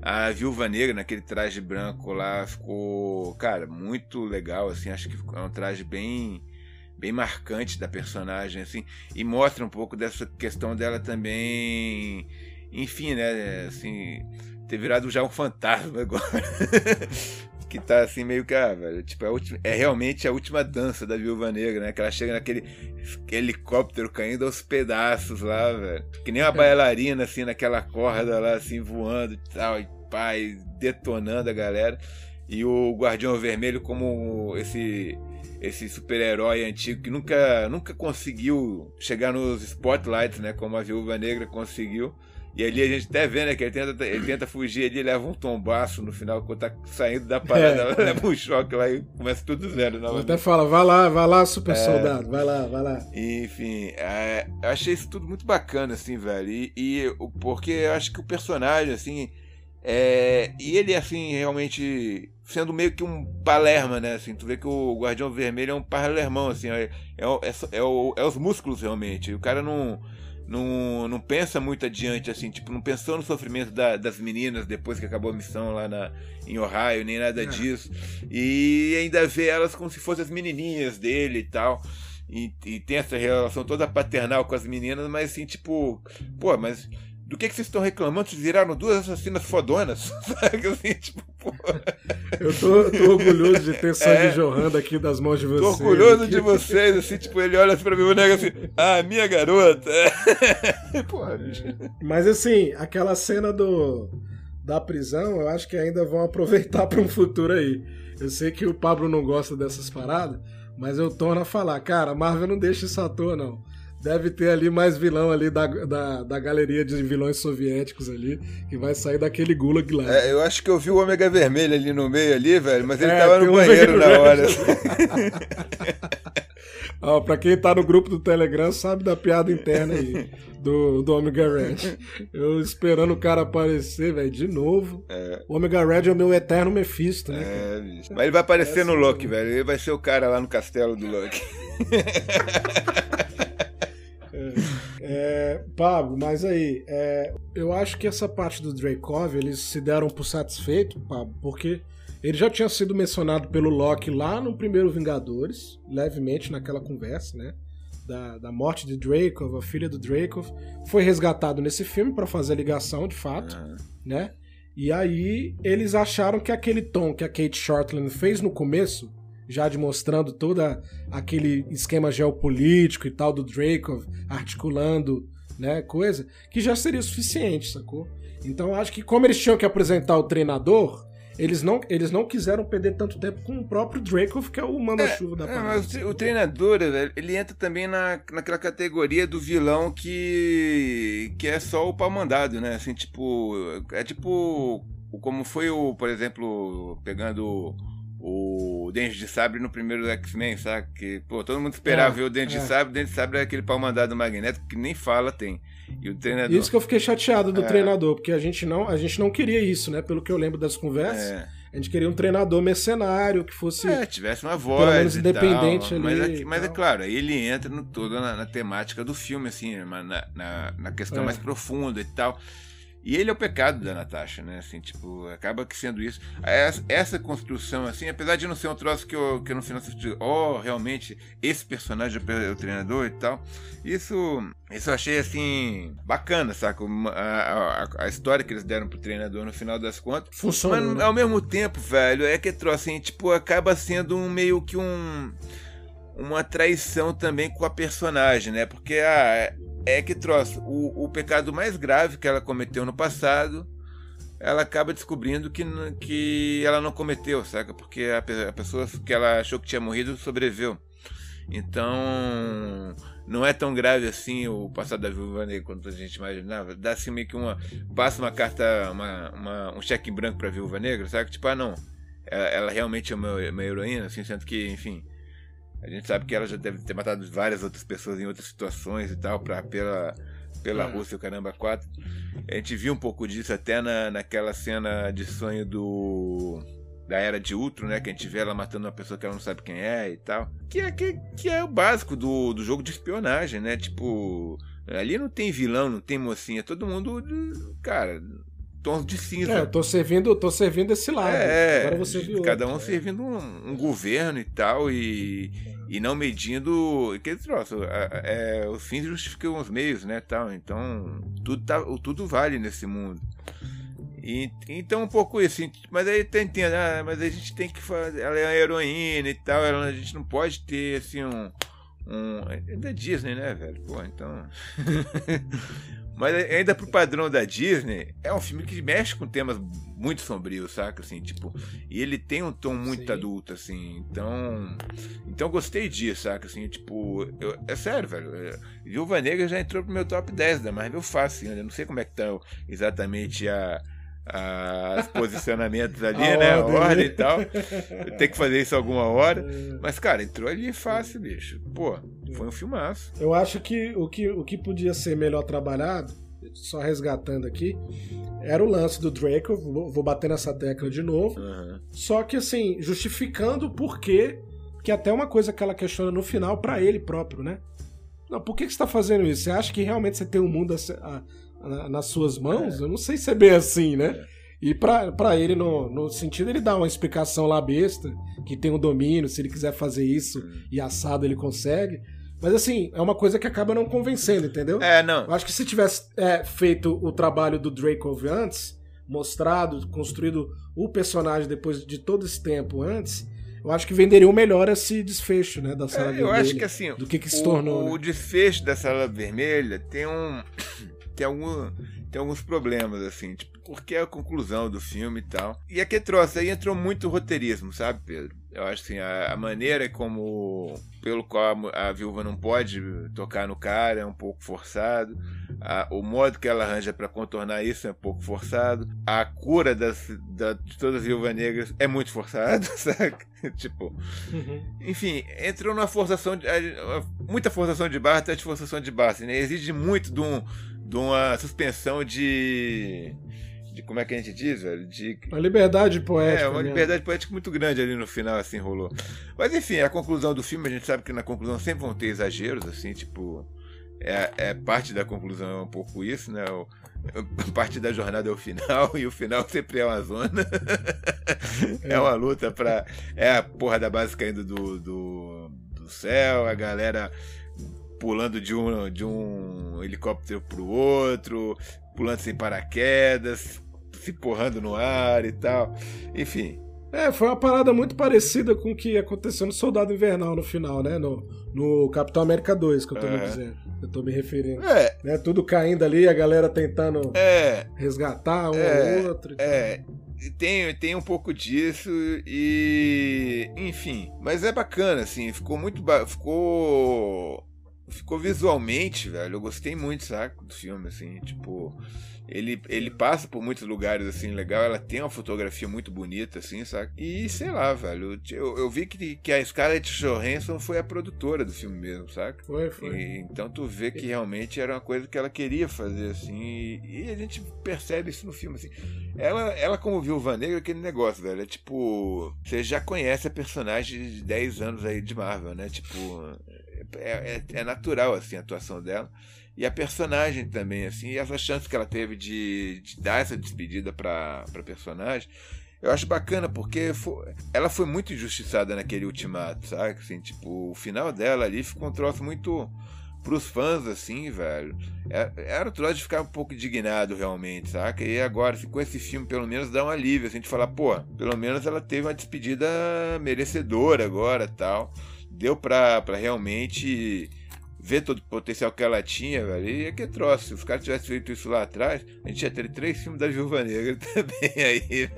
A Viúva Negra, naquele traje branco lá, ficou, cara, muito legal, assim, acho que é um traje bem bem marcante da personagem, assim, e mostra um pouco dessa questão dela também, enfim, né, assim, ter virado já um fantasma agora. *laughs* que tá assim meio que, ah, velho, tipo, é, é, realmente a última dança da Viúva Negra, né? Que ela chega naquele helicóptero caindo aos pedaços lá, velho. Que nem uma bailarina, assim, naquela corda lá, assim, voando e tal, e pai, detonando a galera. E o Guardião Vermelho como esse esse super-herói antigo que nunca, nunca conseguiu chegar nos spotlights, né? Como a Viúva Negra conseguiu. E ali a gente até vê, né, que ele tenta, ele tenta fugir ali, leva um tombaço no final, quando tá saindo da parada, é. leva um choque lá e começa tudo zero. Novamente. Até fala, vai lá, vai lá, super é, soldado, vai lá, vai lá. Enfim, é, eu achei isso tudo muito bacana, assim, velho. E, e porque eu acho que o personagem, assim, é, e ele, assim, realmente sendo meio que um palerma, né? Assim, tu vê que o Guardião Vermelho é um palermão, assim, é, é, é, é, é os músculos, realmente. O cara não não, não pensa muito adiante, assim, tipo, não pensou no sofrimento da, das meninas depois que acabou a missão lá na, em Ohio, nem nada é. disso. E ainda vê elas como se fossem as menininhas dele e tal. E, e tem essa relação toda paternal com as meninas, mas assim, tipo, pô, mas do que, que vocês estão reclamando? Vocês viraram duas assassinas fodonas? *laughs* Sabe? Assim, tipo, Eu tô, tô, orgulhoso de ter sangue é, jorrando aqui das mãos de vocês. Tô orgulhoso de *laughs* vocês, assim, tipo, ele olha assim pra mim e nega assim, ah, minha garota. *laughs* Porra, bicho. Mas assim, aquela cena do da prisão, eu acho que ainda vão aproveitar para um futuro aí. Eu sei que o Pablo não gosta dessas paradas, mas eu torno a falar, cara, a Marvel não deixa isso à toa, não. Deve ter ali mais vilão ali da, da, da galeria de vilões soviéticos ali, que vai sair daquele gulag lá. É, eu acho que eu vi o Ômega Vermelho ali no meio ali, velho, mas ele é, tava no banheiro na hora. *laughs* Ó, pra quem tá no grupo do Telegram sabe da piada interna aí do, do Omega Red. Eu esperando o cara aparecer, velho, de novo. É. O Omega Red é o meu eterno Mephisto, né? É, bicho. Mas ele vai aparecer é no Loki, velho. Ele vai ser o cara lá no castelo do Loki. *laughs* É, Pablo, mas aí, é, eu acho que essa parte do Dracov, eles se deram por satisfeito, Pablo, porque ele já tinha sido mencionado pelo Loki lá no primeiro Vingadores, levemente naquela conversa, né? Da, da morte de Dracov, a filha do Dracov. Foi resgatado nesse filme para fazer a ligação, de fato, uhum. né? E aí eles acharam que aquele tom que a Kate Shortland fez no começo já demonstrando todo aquele esquema geopolítico e tal do Dracov articulando, né, coisa, que já seria suficiente, sacou? Então acho que como eles tinham que apresentar o treinador, eles não, eles não quiseram perder tanto tempo com o próprio Dracov, que é o manda-chuva é, da parada. É, mas o, treinador, ele entra também na, naquela categoria do vilão que que é só o pau mandado, né? Assim, tipo, é tipo como foi o, por exemplo, pegando o Dente de Sabre no primeiro X-Men, sabe? Que, pô, todo mundo esperava é, ver o Dente é. de Sabre, o Dente de Sabre é aquele pau mandado magnético que nem fala tem. E o treinador... Isso que eu fiquei chateado do é. treinador, porque a gente, não, a gente não queria isso, né? Pelo que eu lembro das conversas. É. A gente queria um treinador mercenário que fosse. É, tivesse uma voz. Pelo menos independente tal, ali. Mas, é, mas é claro, aí ele entra no, todo na, na, temática do filme, assim, na, na, na questão é. mais profunda e tal. E ele é o pecado da Natasha, né? Assim, tipo, acaba que sendo isso. Essa, construção, assim, apesar de não ser um troço que eu, que eu no final eu oh, realmente, esse personagem é o treinador e tal. Isso, isso eu achei, assim, bacana, saca? A, a, a história que eles deram pro treinador no final das contas. Funciona. Mas, né? ao mesmo tempo, velho, é que troço, assim, tipo, acaba sendo um meio que um. Uma traição também com a personagem, né? Porque a. É que troço, o, o pecado mais grave que ela cometeu no passado, ela acaba descobrindo que, que ela não cometeu, saca? Porque a, a pessoa que ela achou que tinha morrido sobreviveu. Então, não é tão grave assim o passado da Viúva Negra quanto a gente imaginava. Dá assim meio que uma. Passa uma carta, uma, uma um cheque em branco pra Viúva Negra, sabe? Tipo, ah, não. Ela, ela realmente é uma, uma, heroína, assim, sendo que, enfim. A gente sabe que ela já deve ter matado várias outras pessoas em outras situações e tal, pra, pela, pela é. Rússia, o caramba, 4. A gente viu um pouco disso até na, naquela cena de sonho do da era de Ultron, né? Que a gente vê ela matando uma pessoa que ela não sabe quem é e tal. Que é, que, que é o básico do, do jogo de espionagem, né? Tipo, ali não tem vilão, não tem mocinha, todo mundo, cara, tons de cinza. É, eu tô servindo, tô servindo esse lado. É, Agora você viu cada um servindo um, um, governo e tal, e, e não medindo. Que troço, é, é, os fins justificam os meios, né? Tal, então, tudo, tá, tudo vale nesse mundo. E, então um pouco isso, mas aí tem, tem ah, mas a gente tem que fazer, ela é uma heroína e tal, ela, a gente não pode ter assim um, um é da Disney, né, velho? Pô, então *laughs* Mas ainda pro padrão da Disney, é um filme que mexe com temas muito sombrios, saca? Assim, tipo, e ele tem um tom muito Sim. adulto, assim. Então, então eu gostei disso, saca? Assim, tipo, eu, é sério, velho. É, Viúva Negra já entrou pro meu top 10 da Marvel fácil, ainda. Não sei como é que tá exatamente a os posicionamentos ali, *laughs* a né? Ordem. Ordem e tal. Tem que fazer isso alguma hora. Mas, cara, entrou ali fácil, bicho. Pô, foi um filmaço. Eu acho que o que, o que podia ser melhor trabalhado, só resgatando aqui, era o lance do Draco. Vou bater nessa tecla de novo. Uhum. Só que, assim, justificando o porquê, que até uma coisa que ela questiona no final para ele próprio, né? Não, por que, que você tá fazendo isso? Você acha que realmente você tem um mundo a, a nas suas mãos, é. eu não sei se é bem assim, né? É. E para ele, no, no sentido, ele dá uma explicação lá besta, que tem o um domínio, se ele quiser fazer isso hum. e assado ele consegue. Mas assim, é uma coisa que acaba não convencendo, entendeu? É, não. Eu acho que se tivesse é, feito o trabalho do Dracov antes, mostrado, construído o personagem depois de todo esse tempo antes, eu acho que venderiam melhor esse desfecho, né, da sala é, vermelha. Eu acho que assim, do que, que se tornou. O, né? o desfecho da sala vermelha tem um tem, algum, tem alguns problemas, assim, tipo, porque é a conclusão do filme e tal. E aqui trouxe, aí entrou muito roteirismo, sabe, Pedro? Eu acho assim, a, a maneira como. pelo qual a, a, viúva não pode tocar no cara é um pouco forçado. A, o modo que ela arranja para contornar isso é um pouco forçado. A cura das, da, de todas as viúvas negras é muito forçada, *laughs* sabe? tipo. Uhum. Enfim, entrou numa forçação de. muita forçação de barra até de forçação de barra. Assim, né? Exige muito de um de uma suspensão de. De, como é que a gente diz, velho? De... Uma liberdade poética. É, uma liberdade poética muito grande ali no final, assim, rolou. Mas enfim, a conclusão do filme, a gente sabe que na conclusão sempre vão ter exageros, assim, tipo. É, é parte da conclusão é um pouco isso, né? O, *laughs* parte da jornada é o final, *laughs* e o final sempre é uma zona. *laughs* é uma luta pra. É a porra da base caindo do, do, do céu, a galera pulando de um, de um helicóptero pro outro, pulando sem paraquedas, se porrando no ar e tal. Enfim. É, foi uma parada muito parecida com o que aconteceu no Soldado Invernal no final, né? No, no Capitão América 2, que eu tô me dizendo. Eu tô me referindo. É. Né? Tudo caindo ali, a galera tentando é. resgatar um é. ou outro. É. Tem, tem um pouco disso e. Enfim. Mas é bacana, assim. Ficou muito. Ficou ficou visualmente, velho, eu gostei muito, saca, do filme, assim, tipo, ele, ele passa por muitos lugares, assim, legal, ela tem uma fotografia muito bonita, assim, saca, e sei lá, velho, eu, eu vi que, que a Scarlett Johansson foi a produtora do filme mesmo, saca? Foi, foi. E, então tu vê que realmente era uma coisa que ela queria fazer, assim, e, e a gente percebe isso no filme, assim, ela, ela como Viúva Negra, aquele negócio, velho, é tipo, você já conhece a personagem de 10 anos aí de Marvel, né, tipo, é, é, é, natural assim a atuação dela. E a personagem também assim e essa chance que ela teve de, de dar essa despedida para para personagem eu acho bacana porque foi, ela foi muito injustiçada naquele ultimato sabe? Assim tipo o final dela ali ficou um troço muito pros fãs, assim, velho, é, era o troço de ficar um pouco indignado realmente, saca? E agora, assim, com esse filme, pelo menos dá um alívio, assim, de falar, pô, pelo menos ela teve uma despedida merecedora agora tal deu para realmente ver todo o potencial que ela tinha, velho. E é que troço. Se os caras tivessem feito isso lá atrás, a gente ia ter três filmes da Viúva Negra *laughs* também aí.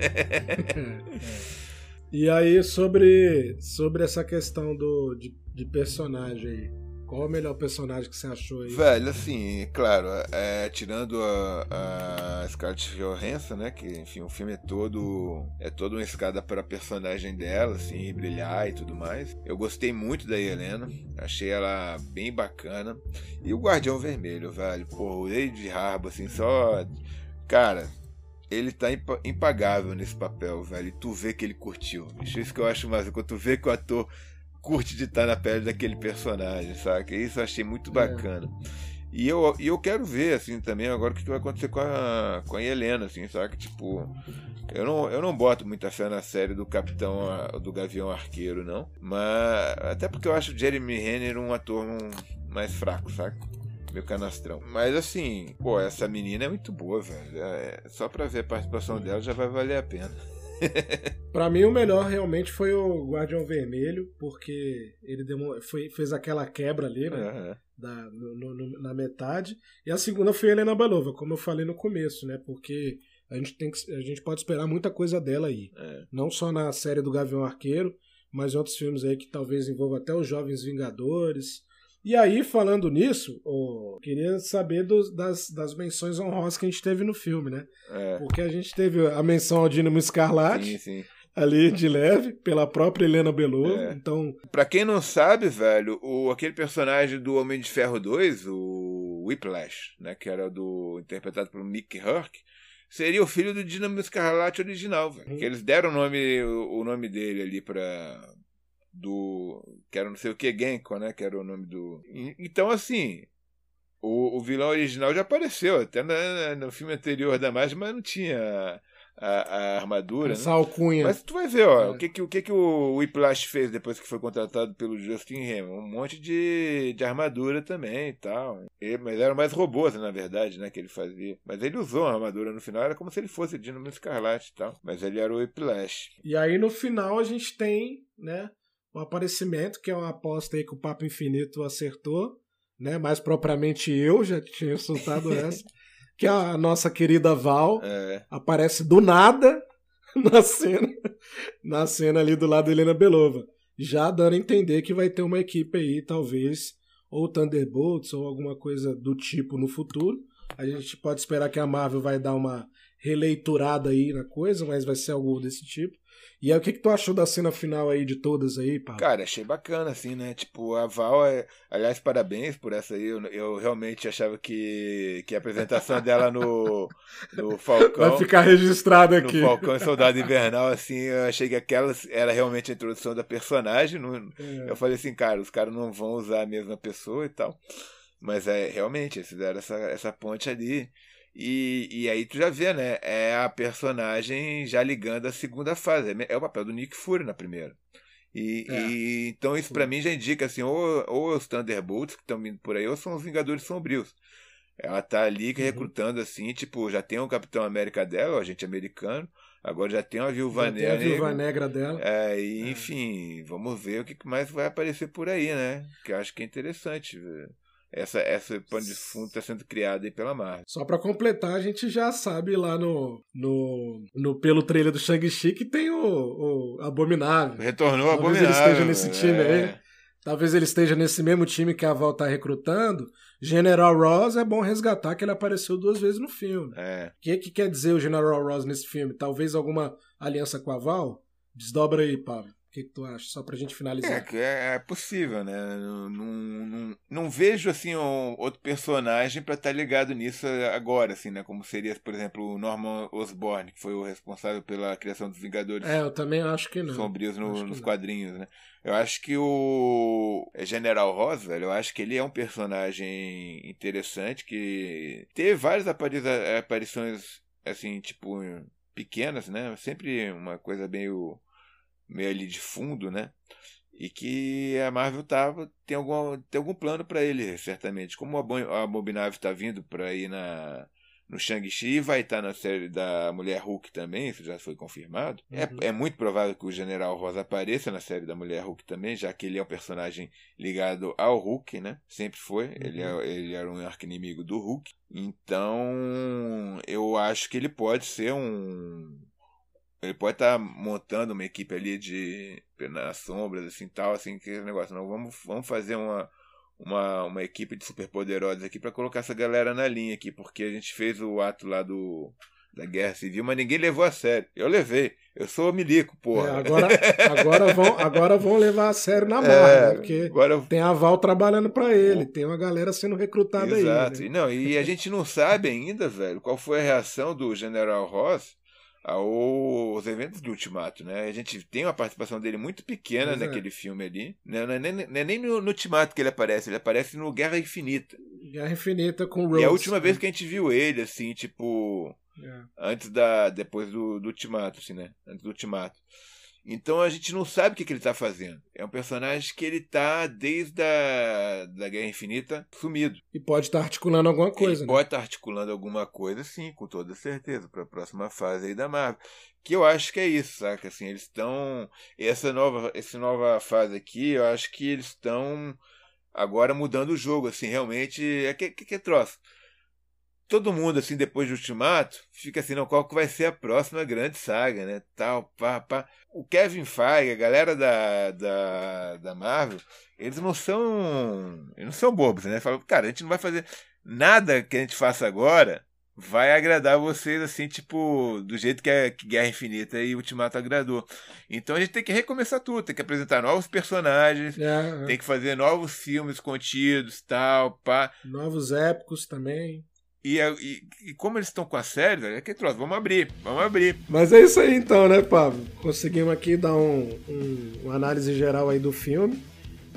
*laughs* e aí, sobre, sobre essa questão do, de, de personagem aí. Qual o melhor personagem que você achou aí? Velho, assim, claro, é, tirando a, a Scarlett Johansson, né, que, enfim, o filme é todo é toda uma escada para a personagem dela, assim, brilhar e tudo mais. Eu gostei muito da Helena, achei ela bem bacana. E o Guardião Vermelho, velho, pô, o Lady Harbour, assim, só... Cara, ele tá impagável nesse papel, velho. E tu vê que ele curtiu. Isso que eu acho mais. Quando tu vê que o ator curte de estar na pele daquele personagem, saca? Isso eu achei muito é. bacana. É. E eu, e eu quero ver, assim, também agora o que vai acontecer com a, com a Helena, assim, saca? Tipo, eu não, eu não boto muita fé na série do Capitão, do Gavião Arqueiro, não. Mas, até porque eu acho o Jeremy Renner um ator um, mais fraco, saca? Meu canastrão. Mas assim, pô, essa menina é muito boa, velho. É, só pra ver a participação dela já vai valer a pena. *laughs* para mim, o melhor realmente foi o Guardião Vermelho, porque ele demo, foi, fez aquela quebra ali, né? Uhum. Da, no, no, na metade. E a segunda foi a Helena Belova, como eu falei no começo, né? Porque a gente, tem que, a gente pode esperar muita coisa dela aí. É. Não só na série do Gavião Arqueiro, mas em outros filmes aí que talvez envolvam até os Jovens Vingadores. E aí, falando nisso, oh, queria saber dos, das, das menções honrosas que a gente teve no filme, né? É. Porque a gente teve a menção ao Dínamo Escarlate. Sim, sim. Ali de leve, pela própria Helena Belova. É. Então. Pra quem não sabe, velho, o, aquele personagem do Homem de Ferro 2, o Whiplash, né? Que era do. interpretado pelo Mickey Herc, seria o filho do Dínamo Escarlate original, velho. Hum. Que eles deram o nome, o, o nome dele ali pra, do. que era não sei o que, Genko, né? Que era o nome do. Então, assim. O, o vilão original já apareceu, até na, no filme anterior da Marvel, mas não tinha a, a armadura. Essa né? alcunha. Mas tu vai ver, ó, é. o que, que, o, que, que o Whiplash fez depois que foi contratado pelo Justin Hammer? Um monte de, de armadura também e tal. E, mas eram mais robôs, na verdade, né, que ele fazia. Mas ele usou a armadura no final, era como se ele fosse Dynamo Escarlate e tal. Mas ele era o Whiplash. E aí no final a gente tem, né, o aparecimento, que é uma aposta aí que o Papo Infinito acertou, né? Mais propriamente eu já tinha soltado *laughs* essa. que a nossa querida Val é. aparece do nada *laughs* na cena, na cena ali do lado da Helena Belova. Já dando a entender que vai ter uma equipe aí, talvez, ou Thunderbolts, ou alguma coisa do tipo no futuro. A gente pode esperar que a Marvel vai dar uma releiturada aí na coisa, mas vai ser algo desse tipo. E aí, o que, que tu achou da cena final aí de todas aí, pá? Cara, achei bacana, assim, né? Tipo, a Val, é... aliás, parabéns por essa aí. Eu, eu realmente achava que, que a apresentação dela no, no *laughs* Falcão. Vai ficar registrada aqui. No Falcão e Soldado *laughs* Invernal, assim, eu achei que aquela era realmente a introdução da personagem. É. Eu falei assim, cara, os caras não vão usar a mesma pessoa e tal. Mas é realmente, eles fizeram essa, essa ponte ali. E, e aí tu já vê, né? É a personagem já ligando a segunda fase. É, é o papel do Nick Fury na primeira. E, é. e então isso para mim já indica assim, ou, ou os Thunderbolts que estão vindo por aí, ou são os Vingadores Sombrios. Ela tá ali uhum. recrutando assim, tipo, já tem o Capitão América dela, o agente americano, agora já tem a Viúva já Negra. Tem a Viúva Negra dela. É, e, é. enfim, vamos ver o que mais vai aparecer por aí, né? Que eu acho que é interessante. Ver essa, essa pano de fundo está sendo criada aí pela Marvel. Só para completar, a gente já sabe lá no, no, no pelo trailer do Shang-Chi que tem o, o Abominável. Retornou o Abominável. Talvez ele esteja nesse time é. aí. Talvez ele esteja nesse mesmo time que a Val tá recrutando. General Ross é bom resgatar que ele apareceu duas vezes no filme. É. O que, que quer dizer o General Ross nesse filme? Talvez alguma aliança com a Val? Desdobra aí, Pablo que, que tu acha? Só pra gente finalizar. É, é, é possível, né? Não, não, não vejo, assim, um, outro personagem para estar tá ligado nisso agora, assim, né? Como seria, por exemplo, o Norman Osborn, que foi o responsável pela criação dos Vingadores. É, eu também acho que não. Sombrios no, nos não. quadrinhos, né? Eu acho que o General Ross, velho, eu acho que ele é um personagem interessante, que teve várias aparições, assim, tipo, pequenas, né? Sempre uma coisa meio meio ali de fundo, né? E que a Marvel tava, tem, algum, tem algum plano para ele, certamente. Como a Abominável está vindo para ir na, no Shang-Chi, vai estar na série da Mulher Hulk também, isso já foi confirmado. É, uhum. É, é muito provável que o General Rosa apareça na série da Mulher Hulk também, já que ele é um personagem ligado ao Hulk, né? Sempre foi. Uhum. Ele, é, ele era um arco-inimigo do Hulk. Então, eu acho que ele pode ser um ele pode estar tá montando uma equipe ali de nas sombras, assim, tal, assim, que negócio. Não, vamos, vamos fazer uma, uma, uma equipe de superpoderosos aqui para colocar essa galera na linha aqui, porque a gente fez o ato lá do da Guerra Civil, mas ninguém levou a sério. Eu levei. Eu sou milico, porra. É, agora, agora, vão, agora vão levar a sério na marra, é, né? porque agora... tem a Val trabalhando para ele, tem uma galera sendo recrutada Exato. aí. Né? Não, e a gente não sabe ainda, velho, qual foi a reação do General Ross aos eventos de Ultimato, né? A gente tem uma participação dele muito pequena é. naquele é. filme ali. Né? Não é nem, não é nem no, no, Ultimato que ele aparece, ele aparece no Guerra Infinita. Guerra Infinita com Rose. E a última né? vez que a gente viu ele, assim, tipo. É. Antes da. Depois do, do Ultimato, assim, né? Antes do Ultimato. Então a gente não sabe o que, que ele está fazendo. É um personagem que ele está desde a da Guerra Infinita sumido. E pode estar tá articulando alguma coisa. Né? Pode estar tá articulando alguma coisa, sim, com toda certeza, para a próxima fase aí da Marvel. Que eu acho que é isso, saca? Assim, eles estão. Essa nova, essa nova fase aqui, eu acho que eles estão agora mudando o jogo, assim, realmente. É que, que, que é troço todo mundo, assim, depois do Ultimato, fica assim, não, qual que vai ser a próxima grande saga, né? Tal, pá, pá. O Kevin Feige, a galera da, da, da Marvel, eles não são. Eles não são bobos, né? Falam, cara, a gente não vai fazer nada que a gente faça agora vai agradar vocês, assim, tipo, do jeito que, a Guerra Infinita e Ultimato agradou. Então a gente tem que recomeçar tudo, tem que apresentar novos personagens, é, é. tem que fazer novos filmes contidos, tal, pá. Novos épicos também. E, e, e, como eles estão com a série, é que troço, vamos abrir, vamos abrir. Mas é isso aí então, né, Pablo? Conseguimos aqui dar um, um, uma análise geral aí do filme.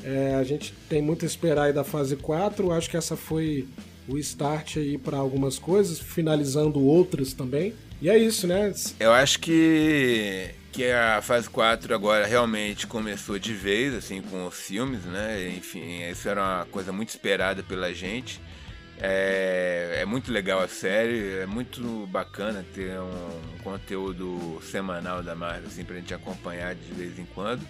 É, a gente tem muito a esperar aí da fase 4. Acho que essa foi o start aí para algumas coisas, finalizando outras também. E é isso, né? Eu acho que que a fase 4 agora realmente começou de vez, assim, com os filmes, né? Enfim, isso era uma coisa muito esperada pela gente. É, é, muito legal a série, é muito bacana ter um conteúdo semanal da Marvel assim, pra gente acompanhar de vez em quando.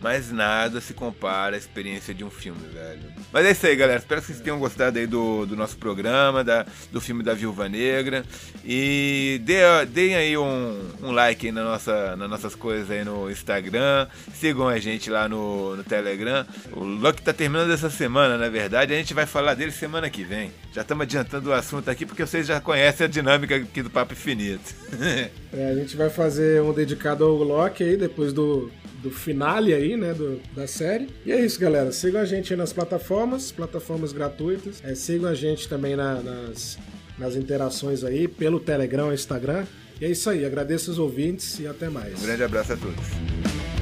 Mas nada se compara à experiência de um filme, velho. Mas é isso aí, galera. Espero que vocês tenham gostado aí do, do nosso programa, da, do filme da Viúva Negra. E dê, deem aí um, um like aí na nossa, nas nossas coisas aí no Instagram. Sigam a gente lá no, no Telegram. O Luck tá terminando essa semana, na verdade. A gente vai falar dele semana que vem. Já estamos adiantando o assunto aqui porque vocês já conhecem a dinâmica aqui do Papo Infinito. *laughs* é, a gente vai fazer um dedicado ao Loki aí depois do do finale aí, né, do, da série. E é isso, galera. Sigam a gente aí nas plataformas, plataformas gratuitas. É, sigam a gente também na, nas, nas interações aí, pelo Telegram, Instagram. E é isso aí. Agradeço os ouvintes e até mais. Um grande abraço a todos.